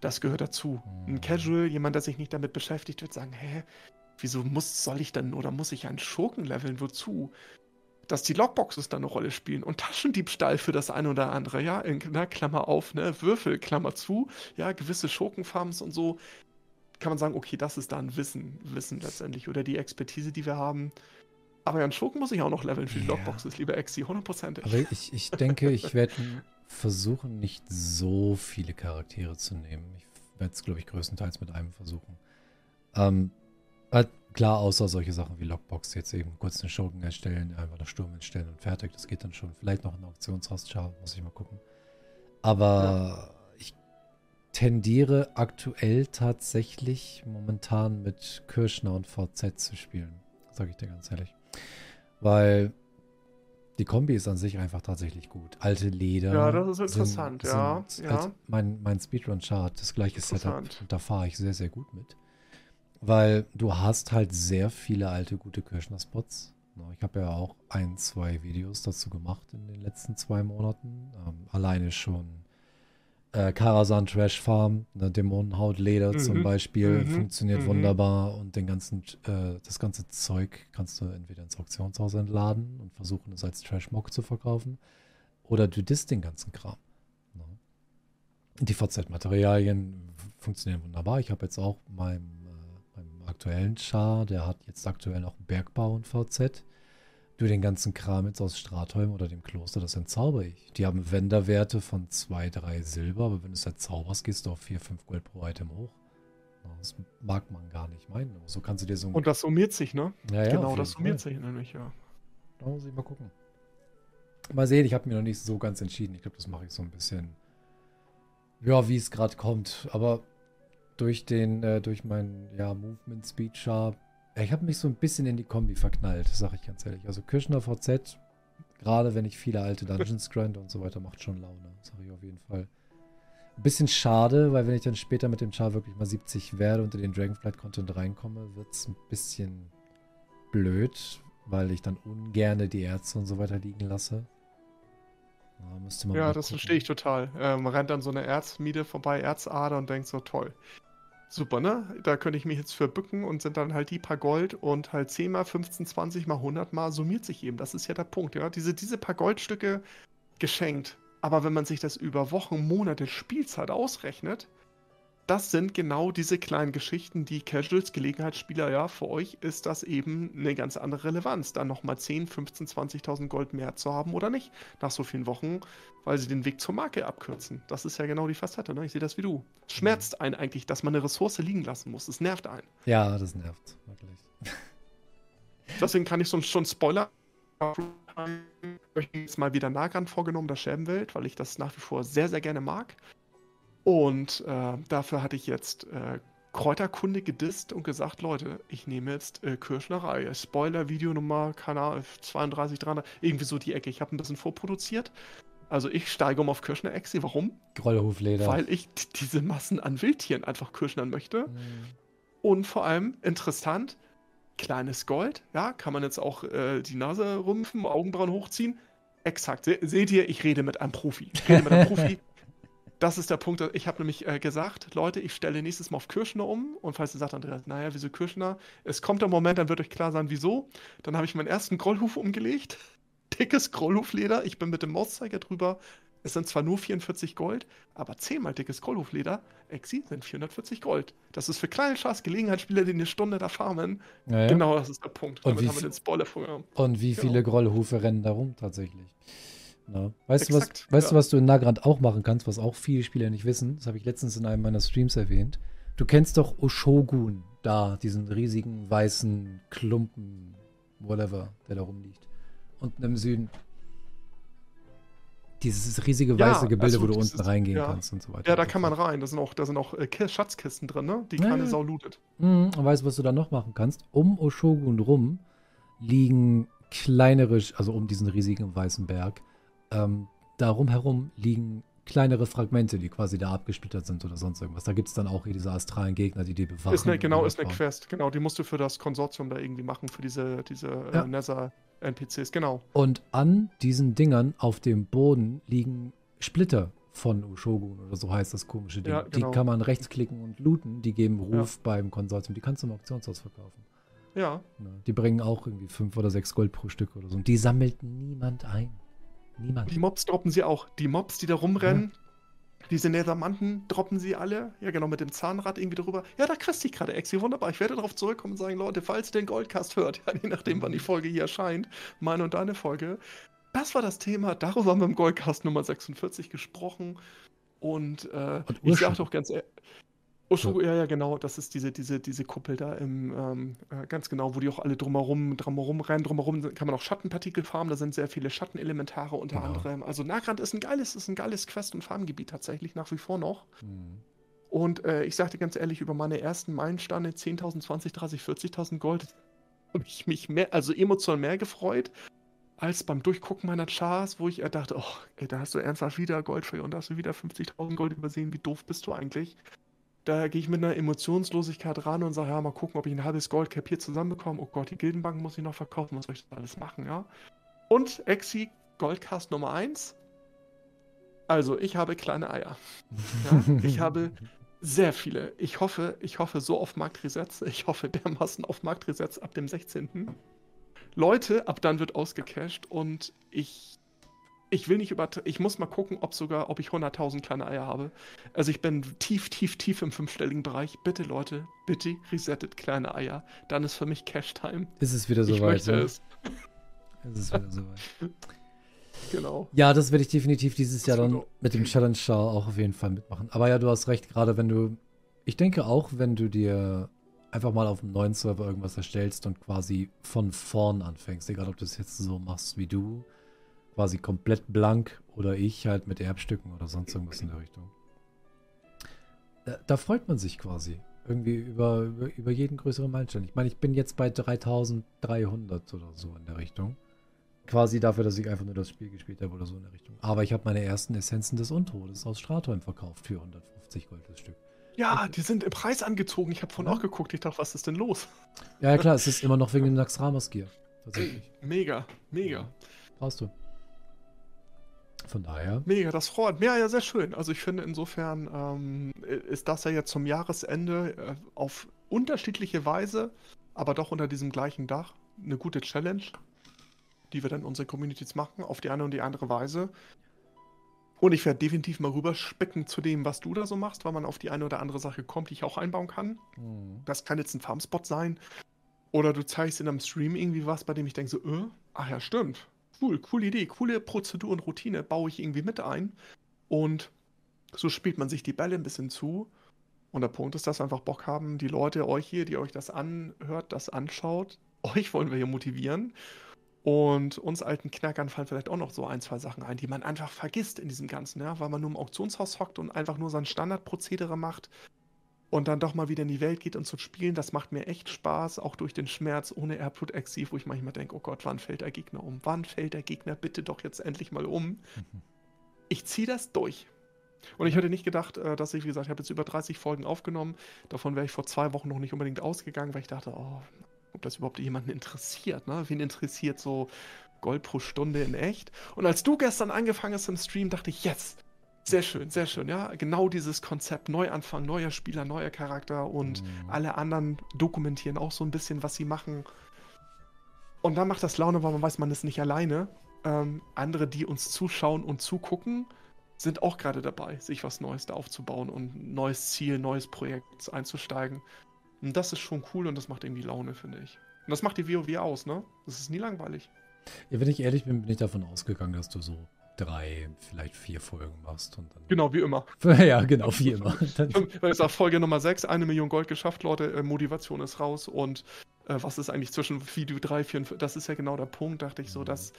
das gehört dazu. Ein mhm. Casual, jemand, der sich nicht damit beschäftigt, wird sagen, hä, wieso muss, soll ich dann oder muss ich einen Schurken leveln? Wozu? Dass die Lockboxes da eine Rolle spielen und Taschendiebstahl für das eine oder andere, ja, in na, Klammer auf, ne, Würfel, Klammer zu, ja, gewisse Schurkenfarms und so, kann man sagen, okay, das ist da ein Wissen, Wissen letztendlich oder die Expertise, die wir haben. Aber ja, einen Schurken muss ich auch noch leveln für die ja. Lockboxes, lieber Exi, hundertprozentig. Aber ich, ich denke, ich werde versuchen, nicht so viele Charaktere zu nehmen. Ich werde es, glaube ich, größtenteils mit einem versuchen. Ähm, Klar, außer solche Sachen wie Lockbox, jetzt eben kurz einen Schurken erstellen, einfach eine Sturm entstellen und fertig. Das geht dann schon. Vielleicht noch eine Auktionsrastschar, muss ich mal gucken. Aber ja. ich tendiere aktuell tatsächlich momentan mit Kirschner und VZ zu spielen. Sage ich dir ganz ehrlich. Weil die Kombi ist an sich einfach tatsächlich gut. Alte Leder. Ja, das ist interessant, sind, ja. Sind ja. Halt mein, mein Speedrun-Chart, das gleiche Setup. Und da fahre ich sehr, sehr gut mit. Weil du hast halt sehr viele alte, gute Kirschner-Spots. Ich habe ja auch ein, zwei Videos dazu gemacht in den letzten zwei Monaten. Ähm, alleine schon äh, Karasan Trash Farm, ne, Dämonenhaut Leder mhm. zum Beispiel, mhm. funktioniert mhm. wunderbar und den ganzen, äh, das ganze Zeug kannst du entweder ins Auktionshaus entladen und versuchen es als Trash-Mock zu verkaufen oder du disst den ganzen Kram. Ne? Die VZ-Materialien funktionieren wunderbar. Ich habe jetzt auch meinem aktuellen Char, der hat jetzt aktuell noch Bergbau und VZ. Du den ganzen Kram jetzt aus Stratholm oder dem Kloster, das entzauber ich. Die haben Wenderwerte von 2, 3 Silber, aber wenn du es erzauberst, gehst du auf 4, 5 Gold pro Item hoch. Das mag man gar nicht meinen. So kannst du dir so. Und das summiert sich, ne? Ja, ja, genau, das summiert Fall. sich nämlich, ja. Da muss ich mal gucken. Mal sehen, ich habe mir noch nicht so ganz entschieden. Ich glaube, das mache ich so ein bisschen. Ja, wie es gerade kommt. Aber durch den, äh, durch meinen, ja, Movement Speed Sharp. Ich habe mich so ein bisschen in die Kombi verknallt, sage ich ganz ehrlich. Also Kirschner VZ, gerade wenn ich viele alte Dungeons grinde und so weiter, macht schon Laune, sage ich auf jeden Fall. Ein bisschen schade, weil wenn ich dann später mit dem Char wirklich mal 70 werde und in den Dragonflight Content reinkomme, wird es ein bisschen blöd, weil ich dann ungerne die Ärzte und so weiter liegen lasse. Ja, ja das verstehe ich total. Äh, man rennt dann so eine Erzmiede vorbei, Erzader und denkt so, toll super, ne? Da könnte ich mich jetzt für bücken und sind dann halt die paar Gold und halt 10 mal, 15, 20 mal, 100 mal summiert sich eben. Das ist ja der Punkt, ja? Diese, diese paar Goldstücke geschenkt. Aber wenn man sich das über Wochen, Monate Spielzeit ausrechnet, das sind genau diese kleinen Geschichten, die Casuals, Gelegenheitsspieler, ja, für euch ist das eben eine ganz andere Relevanz, dann nochmal 10, 15, 20.000 Gold mehr zu haben oder nicht, nach so vielen Wochen, weil sie den Weg zur Marke abkürzen. Das ist ja genau die Facette, ne? Ich sehe das wie du. Es schmerzt einen eigentlich, dass man eine Ressource liegen lassen muss. Es nervt einen. Ja, das nervt, wirklich. Deswegen kann ich so schon Spoiler ich jetzt mal wieder Nahgrand vorgenommen, der Scherbenwelt, weil ich das nach wie vor sehr, sehr gerne mag. Und äh, dafür hatte ich jetzt äh, Kräuterkunde gedisst und gesagt, Leute, ich nehme jetzt äh, Kirschnerei. Spoiler-Video Nummer, keine Ahnung, 32, 300, irgendwie so die Ecke. Ich habe ein bisschen vorproduziert. Also ich steige um auf Kirschner-Exi. Warum? Grollhufleder. Weil ich diese Massen an Wildtieren einfach kirschnern möchte. Mhm. Und vor allem interessant, kleines Gold, ja, kann man jetzt auch äh, die Nase rümpfen, Augenbrauen hochziehen. Exakt. Se seht ihr, ich rede mit einem Profi. Ich rede mit einem Profi. Das ist der Punkt. Ich habe nämlich äh, gesagt, Leute, ich stelle nächstes Mal auf Kirschner um. Und falls ihr sagt, Andreas, naja, wieso Kirschner? Es kommt der Moment, dann wird euch klar sein, wieso. Dann habe ich meinen ersten Grollhuf umgelegt. Dickes Grollhufleder. Ich bin mit dem Mauszeiger drüber. Es sind zwar nur 44 Gold, aber zehnmal dickes Grollhufleder. Exi sind 440 Gold. Das ist für kleine Schatz Gelegenheitsspieler, die eine Stunde da farmen. Ja, Genau, das ist der Punkt. Und Damit haben wir den Spoiler vorgenommen. Und wie viele genau. Grollhufe rennen da rum tatsächlich? Na, weißt, du, was, weißt ja. du, was du in Nagrand auch machen kannst, was auch viele Spieler nicht wissen? Das habe ich letztens in einem meiner Streams erwähnt. Du kennst doch Oshogun, da, diesen riesigen weißen Klumpen, whatever, der da rumliegt. Unten im Süden. Dieses riesige weiße ja, Gebilde, also wo du unten reingehen ja. kannst und so weiter. Ja, da kann man rein. Da sind auch, da sind auch äh, Schatzkisten drin, ne? die keine Sau lootet. Mhm. Und weißt du, was du da noch machen kannst? Um Oshogun rum liegen kleinere, also um diesen riesigen weißen Berg, ähm, darum herum liegen kleinere Fragmente, die quasi da abgesplittert sind oder sonst irgendwas. Da gibt es dann auch hier diese astralen Gegner, die die bewachen. Ist eine, genau, ist eine Quest. Genau, die musst du für das Konsortium da irgendwie machen, für diese, diese ja. äh, Nether-NPCs, genau. Und an diesen Dingern auf dem Boden liegen Splitter von Ushogun oder so heißt das komische Ding. Ja, genau. Die kann man rechtsklicken und looten, die geben Ruf ja. beim Konsortium. Die kannst du im Auktionshaus verkaufen. Ja. Die bringen auch irgendwie fünf oder sechs Gold pro Stück oder so. Und die sammelt niemand ein. Niemand. Die Mobs droppen sie auch. Die Mobs, die da rumrennen, ja. diese Nethermanten droppen sie alle. Ja, genau, mit dem Zahnrad irgendwie drüber. Ja, da kriegst du gerade, Exi. Wunderbar. Ich werde darauf zurückkommen und sagen, Leute, falls ihr den Goldcast hört, ja, je nachdem, wann die Folge hier erscheint, meine und deine Folge. Das war das Thema. Darüber haben wir im Goldcast Nummer 46 gesprochen. Und, äh, und ich sage doch ganz ehrlich, Osho, ja, ja, genau. Das ist diese, diese, diese Kuppel da im, ähm, äh, ganz genau, wo die auch alle drumherum, drumherum rein, drumherum kann man auch Schattenpartikel farmen. Da sind sehr viele Schattenelementare unter ja. anderem. Also Nagrand ist ein geiles, ist ein geiles Quest- und Farmgebiet tatsächlich nach wie vor noch. Mhm. Und äh, ich sagte ganz ehrlich, über meine ersten Meilensteine 10.000, 20, 30, 40.000 Gold habe ich mich mehr, also emotional mehr gefreut, als beim Durchgucken meiner Chars, wo ich dachte, oh, ey, da hast du ernsthaft wieder Gold für und da hast du wieder 50.000 Gold übersehen. Wie doof bist du eigentlich? Da gehe ich mit einer Emotionslosigkeit ran und sage, ja, mal gucken, ob ich ein halbes Goldcap hier zusammenbekomme. Oh Gott, die Gildenbank muss ich noch verkaufen. Was soll ich da alles machen, ja? Und Exi Goldcast Nummer 1. Also, ich habe kleine Eier. Ja? ich habe sehr viele. Ich hoffe, ich hoffe so auf Marktresets. Ich hoffe dermaßen auf Marktresets ab dem 16. Leute, ab dann wird ausgecasht und ich ich will nicht über. Ich muss mal gucken, ob sogar, ob ich 100.000 kleine Eier habe. Also ich bin tief, tief, tief im fünfstelligen Bereich. Bitte, Leute, bitte resettet kleine Eier. Dann ist für mich Cash-Time. Ist es wieder soweit? Ne? Es. ist es wieder soweit. genau. Ja, das werde ich definitiv dieses Jahr dann mit dem Challenge Char auch auf jeden Fall mitmachen. Aber ja, du hast recht, gerade wenn du. Ich denke auch, wenn du dir einfach mal auf einem neuen Server irgendwas erstellst und quasi von vorn anfängst, egal ob du es jetzt so machst wie du quasi komplett blank oder ich halt mit Erbstücken oder sonst irgendwas in der Richtung. Da, da freut man sich quasi irgendwie über, über, über, jeden größeren Meilenstein. Ich meine, ich bin jetzt bei 3300 oder so in der Richtung. Quasi dafür, dass ich einfach nur das Spiel gespielt habe oder so in der Richtung. Aber ich habe meine ersten Essenzen des Untodes aus Stratholm verkauft für 150 Gold das Stück. Ja, die sind im Preis angezogen. Ich habe vorhin ja. auch geguckt. Ich dachte, was ist denn los? Ja, ja klar, es ist immer noch wegen dem Naxxramas Gear. Tatsächlich. Mega, mega. Brauchst du. Von daher. Mega, das freut mich. Ja, ja, sehr schön. Also ich finde insofern ähm, ist das ja jetzt zum Jahresende äh, auf unterschiedliche Weise, aber doch unter diesem gleichen Dach eine gute Challenge, die wir dann unsere Communities machen, auf die eine und die andere Weise. Und ich werde definitiv mal rüberspicken zu dem, was du da so machst, weil man auf die eine oder andere Sache kommt, die ich auch einbauen kann. Mhm. Das kann jetzt ein Farmspot sein. Oder du zeigst in einem Stream irgendwie was, bei dem ich denke so, äh, ach ja, stimmt cool, coole Idee, coole Prozedur und Routine baue ich irgendwie mit ein. Und so spielt man sich die Bälle ein bisschen zu. Und der Punkt ist, dass wir einfach Bock haben, die Leute, euch hier, die euch das anhört, das anschaut, euch wollen wir hier motivieren. Und uns alten Knackern fallen vielleicht auch noch so ein, zwei Sachen ein, die man einfach vergisst in diesem Ganzen, ja, weil man nur im Auktionshaus hockt und einfach nur sein Standardprozedere macht und dann doch mal wieder in die Welt geht und zu spielen, das macht mir echt Spaß, auch durch den Schmerz ohne Airport Exif, wo ich manchmal denke, oh Gott, wann fällt der Gegner um? Wann fällt der Gegner bitte doch jetzt endlich mal um? Mhm. Ich ziehe das durch. Und ich hätte nicht gedacht, äh, dass ich, wie gesagt, ich habe jetzt über 30 Folgen aufgenommen. Davon wäre ich vor zwei Wochen noch nicht unbedingt ausgegangen, weil ich dachte, oh, ob das überhaupt jemanden interessiert, ne? Wen interessiert so Gold pro Stunde in echt? Und als du gestern angefangen hast im Stream, dachte ich, yes, sehr schön, sehr schön, ja. Genau dieses Konzept, Neuanfang, neuer Spieler, neuer Charakter und mhm. alle anderen dokumentieren auch so ein bisschen, was sie machen. Und dann macht das Laune, weil man weiß, man ist nicht alleine. Ähm, andere, die uns zuschauen und zugucken, sind auch gerade dabei, sich was Neues da aufzubauen und ein neues Ziel, neues Projekt einzusteigen. Und das ist schon cool und das macht irgendwie Laune, finde ich. Und das macht die WoW aus, ne? Das ist nie langweilig. Ja, wenn ich ehrlich bin, bin ich davon ausgegangen, dass du so drei, vielleicht vier Folgen machst. Und dann genau, wie immer. ja, genau, wie immer. Weil ich sage, Folge Nummer 6, eine Million Gold geschafft, Leute, äh, Motivation ist raus und äh, was ist eigentlich zwischen Video 3, 4 und das ist ja genau der Punkt, dachte ich so, mhm. dass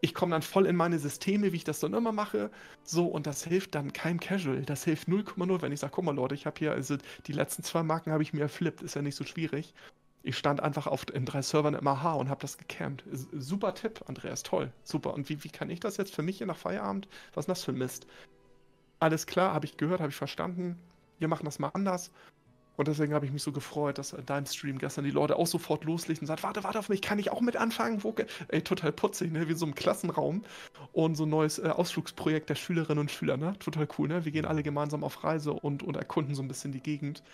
ich komme dann voll in meine Systeme, wie ich das dann immer mache, so und das hilft dann keinem Casual, das hilft 0,0, wenn ich sage, guck mal Leute, ich habe hier, also die letzten zwei Marken habe ich mir erflippt, ist ja nicht so schwierig ich stand einfach auf, in drei Servern im AH und habe das gecampt. Super Tipp, Andreas, toll. Super. Und wie, wie kann ich das jetzt für mich hier nach Feierabend? Was ist das für ein Mist? alles klar, habe ich gehört, habe ich verstanden. Wir machen das mal anders. Und deswegen habe ich mich so gefreut, dass in deinem Stream gestern die Leute auch sofort loslegen und sagen, warte, warte auf mich, kann ich auch mit anfangen? Wo, ey, total putzig, ne? Wie so ein Klassenraum und so ein neues äh, Ausflugsprojekt der Schülerinnen und Schüler, ne? Total cool, ne? Wir gehen alle gemeinsam auf Reise und, und erkunden so ein bisschen die Gegend.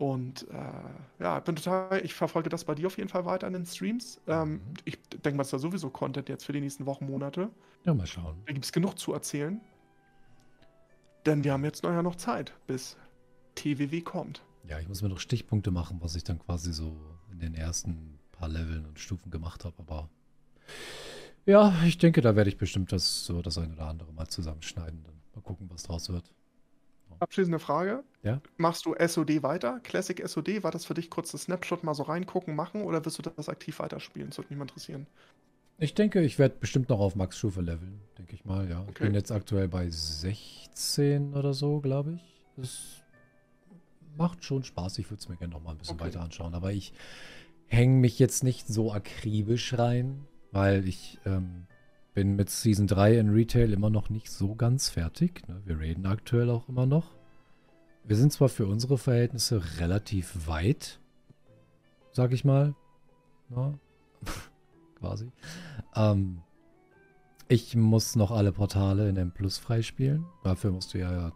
Und äh, ja, bin total, ich verfolge das bei dir auf jeden Fall weiter in den Streams. Ähm, mhm. ich denke mal, es ist da sowieso Content jetzt für die nächsten Wochen, Monate. Ja, mal schauen. Da gibt es genug zu erzählen. Denn wir haben jetzt noch ja noch Zeit, bis TWW kommt. Ja, ich muss mir noch Stichpunkte machen, was ich dann quasi so in den ersten paar Leveln und Stufen gemacht habe. Aber ja, ich denke, da werde ich bestimmt das so das ein oder andere mal zusammenschneiden. Dann mal gucken, was draus wird. Abschließende Frage. Ja? Machst du SOD weiter? Classic SOD? War das für dich kurz das Snapshot mal so reingucken, machen oder wirst du das aktiv weiterspielen? Das würde mich mal interessieren. Ich denke, ich werde bestimmt noch auf Max-Stufe leveln, denke ich mal, ja. Okay. Ich bin jetzt aktuell bei 16 oder so, glaube ich. Das macht schon Spaß. Ich würde es mir gerne noch mal ein bisschen okay. weiter anschauen. Aber ich hänge mich jetzt nicht so akribisch rein, weil ich ähm, bin mit Season 3 in Retail immer noch nicht so ganz fertig. Ne? Wir reden aktuell auch immer noch. Wir sind zwar für unsere Verhältnisse relativ weit, sag ich mal. Ja. Quasi. Ähm, ich muss noch alle Portale in M Plus freispielen. Dafür musst du ja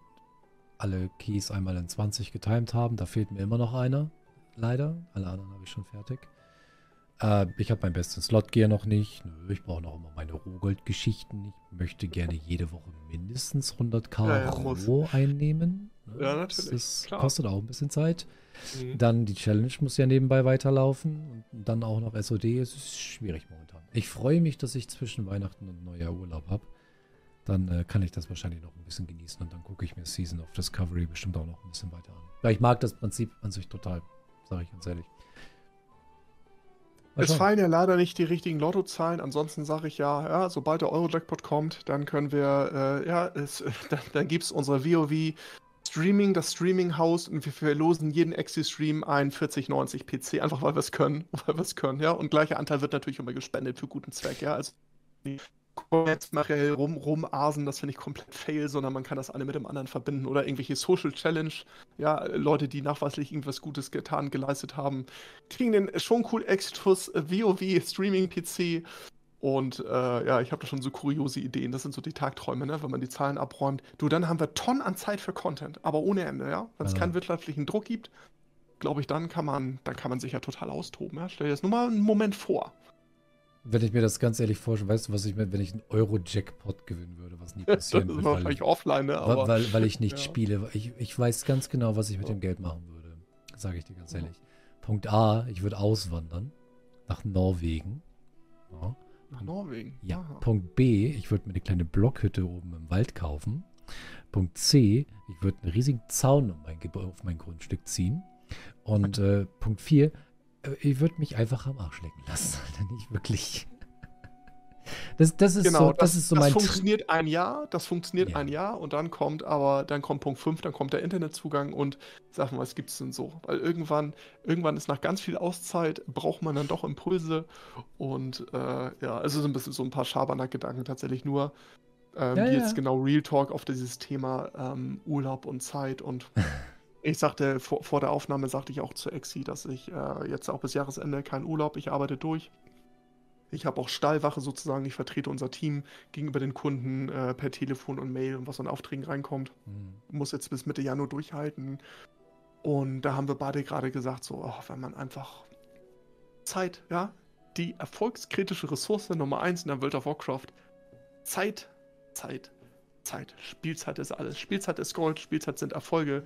alle Keys einmal in 20 getimed haben. Da fehlt mir immer noch einer. Leider. Alle anderen habe ich schon fertig. Äh, ich habe mein bestes Slot-Gear noch nicht. Ich brauche noch immer meine Rohgold-Geschichten. Ich möchte gerne jede Woche mindestens 100k ja, ja, Roh einnehmen. Ne? Ja, natürlich. Das Klar. kostet auch ein bisschen Zeit. Mhm. Dann die Challenge muss ja nebenbei weiterlaufen. Und dann auch noch SOD. Es ist schwierig momentan. Ich freue mich, dass ich zwischen Weihnachten und Neujahr Urlaub habe. Dann äh, kann ich das wahrscheinlich noch ein bisschen genießen und dann gucke ich mir Season of Discovery bestimmt auch noch ein bisschen weiter an. Weil ich mag das Prinzip an sich total, sage ich ganz ehrlich. Es fallen ja leider nicht die richtigen Lottozahlen. Ansonsten sage ich ja, ja, sobald der Euro-Jackpot kommt, dann können wir, äh, ja, es, dann, dann gibt es unsere WoW Streaming, das Streaming-Haus und wir verlosen jeden Exi-Stream ein 4090 PC, einfach weil wir es können, weil wir es können, ja. Und gleicher Anteil wird natürlich immer gespendet für guten Zweck, ja. Also Kommerzmaterial rum, rumasen, das finde ich komplett fail, sondern man kann das eine mit dem anderen verbinden oder irgendwelche Social Challenge, ja, Leute, die nachweislich irgendwas Gutes getan, geleistet haben, kriegen den schon cool Extus WoW Streaming PC und äh, ja, ich habe da schon so kuriose Ideen, das sind so die Tagträume, ne, wenn man die Zahlen abräumt. Du, dann haben wir Tonnen an Zeit für Content, aber ohne Ende, ja. Wenn es ja. keinen wirtschaftlichen Druck gibt, glaube ich, dann kann man, dann kann man sich ja total austoben, ja. Stell dir das nur mal einen Moment vor. Wenn ich mir das ganz ehrlich vorstelle, weißt du, was ich mir, wenn ich einen Euro-Jackpot gewinnen würde, was nie passieren würde. Das ist wahrscheinlich offline, ne? Aber, weil, weil ich nicht ja. spiele. Ich, ich weiß ganz genau, was ich mit dem Geld machen würde. Sage ich dir ganz ehrlich. Ja. Punkt A, ich würde auswandern nach Norwegen. Ja. Nach Norwegen? Ja. Aha. Punkt B, ich würde mir eine kleine Blockhütte oben im Wald kaufen. Punkt C, ich würde einen riesigen Zaun um mein, auf mein Grundstück ziehen. Und äh, Punkt 4, äh, ich würde mich einfach am Arsch lecken lassen, Alter, nicht wirklich. Das, das ist genau, so, das, das, ist so das mein funktioniert ein Jahr, das funktioniert ja. ein Jahr und dann kommt aber, dann kommt Punkt 5, dann kommt der Internetzugang und sag mal, was gibt es denn so? Weil irgendwann, irgendwann ist nach ganz viel Auszeit, braucht man dann doch Impulse und äh, ja, also so ein bisschen so ein paar Schabernack-Gedanken tatsächlich nur, ähm, ja, die ja. jetzt genau Real Talk auf dieses Thema ähm, Urlaub und Zeit und Ich sagte, vor, vor, der Aufnahme sagte ich auch zu Exi, dass ich äh, jetzt auch bis Jahresende keinen Urlaub, ich arbeite durch. Ich habe auch Stallwache sozusagen, ich vertrete unser Team gegenüber den Kunden äh, per Telefon und Mail und was an Aufträgen reinkommt. Mhm. Muss jetzt bis Mitte Januar durchhalten. Und da haben wir beide gerade gesagt, so, oh, wenn man einfach Zeit, ja, die erfolgskritische Ressource Nummer eins in der World of Warcraft, Zeit, Zeit, Zeit. Spielzeit ist alles. Spielzeit ist Gold, Spielzeit sind Erfolge,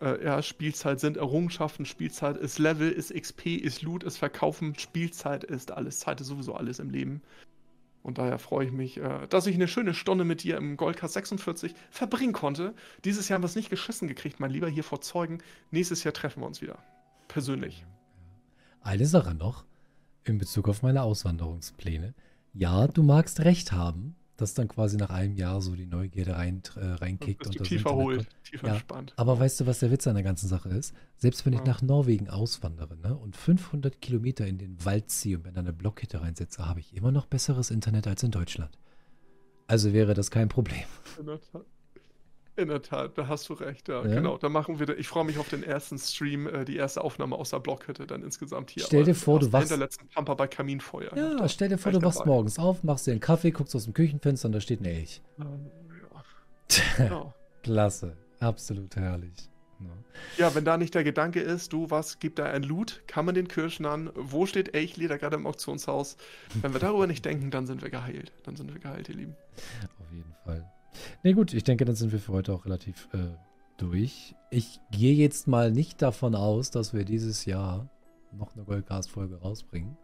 äh, ja, Spielzeit sind Errungenschaften, Spielzeit ist Level, ist XP, ist Loot, ist Verkaufen, Spielzeit ist alles. Zeit ist sowieso alles im Leben. Und daher freue ich mich, äh, dass ich eine schöne Stunde mit dir im Goldcast 46 verbringen konnte. Dieses Jahr haben wir es nicht geschissen gekriegt, mein Lieber, hier vor Zeugen. Nächstes Jahr treffen wir uns wieder. Persönlich. Eine Sache noch in Bezug auf meine Auswanderungspläne. Ja, du magst recht haben dass dann quasi nach einem Jahr so die Neugierde rein, äh, reinkickt. Und, und tiefer holt, tiefer ja, entspannt. Aber weißt du, was der Witz an der ganzen Sache ist? Selbst wenn ja. ich nach Norwegen auswandere ne, und 500 Kilometer in den Wald ziehe und mir dann eine Blockkette reinsetze, habe ich immer noch besseres Internet als in Deutschland. Also wäre das kein Problem. In der Tat, da hast du recht, ja, Ja. genau. Da machen wir, ich freue mich auf den ersten Stream, äh, die erste Aufnahme aus der Blockhütte dann insgesamt hier. Stell dir vor, du der wachst- hinterletzten Pampa bei Kaminfeuer. Ja, Da stell dir vor, du wachst morgens auf, machst dir einen Kaffee, guckst aus dem Küchenfenster und da steht ein Elch. Ähm, ja. Ja. Klasse. Absolut herrlich. Ja. ja, wenn da nicht der Gedanke ist, du, was, gibt da ein Loot? Kann man den Kirschen an? Wo steht Elchleder gerade im Auktionshaus? Wenn wir darüber nicht denken, dann sind wir geheilt. Dann sind wir geheilt, ihr Lieben. Auf jeden Fall. Nee, gut, ich denke, dann sind wir für heute auch relativ äh, durch. Ich gehe jetzt mal nicht davon aus, dass wir dieses Jahr noch eine Goldcast-Folge rausbringen.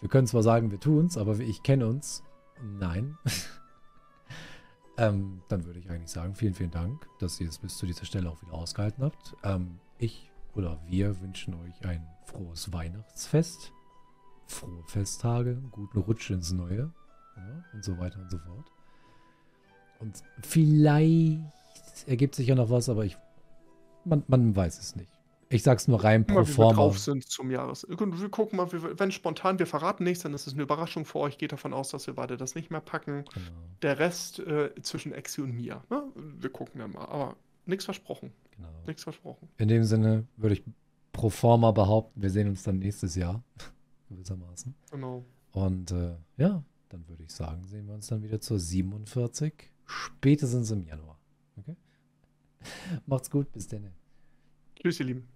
Wir können zwar sagen, wir tun's, aber ich kenne uns. Nein. ähm, dann würde ich eigentlich sagen, vielen, vielen Dank, dass ihr es bis zu dieser Stelle auch wieder ausgehalten habt. Ähm, ich oder wir wünschen euch ein frohes Weihnachtsfest, frohe Festtage, guten Rutsch ins Neue ja, und so weiter und so fort. Und vielleicht ergibt sich ja noch was, aber ich. Man, man weiß es nicht. Ich sag's nur rein pro wie wir forma. drauf sind zum Jahres. Wir gucken mal, wenn spontan, wir verraten nichts, dann ist es eine Überraschung für euch. Geht davon aus, dass wir beide das nicht mehr packen. Genau, Der Rest äh, zwischen Exi und mir. Ne? Wir gucken dann mal. Aber nichts versprochen. genau. Nichts versprochen. In dem Sinne würde ich pro forma behaupten, wir sehen uns dann nächstes Jahr. Gewissermaßen. Genau. Und äh, ja, dann würde ich sagen, sehen wir uns dann wieder zur 47. Spätestens im Januar. Okay? Macht's gut, bis dann. Tschüss, ihr Lieben.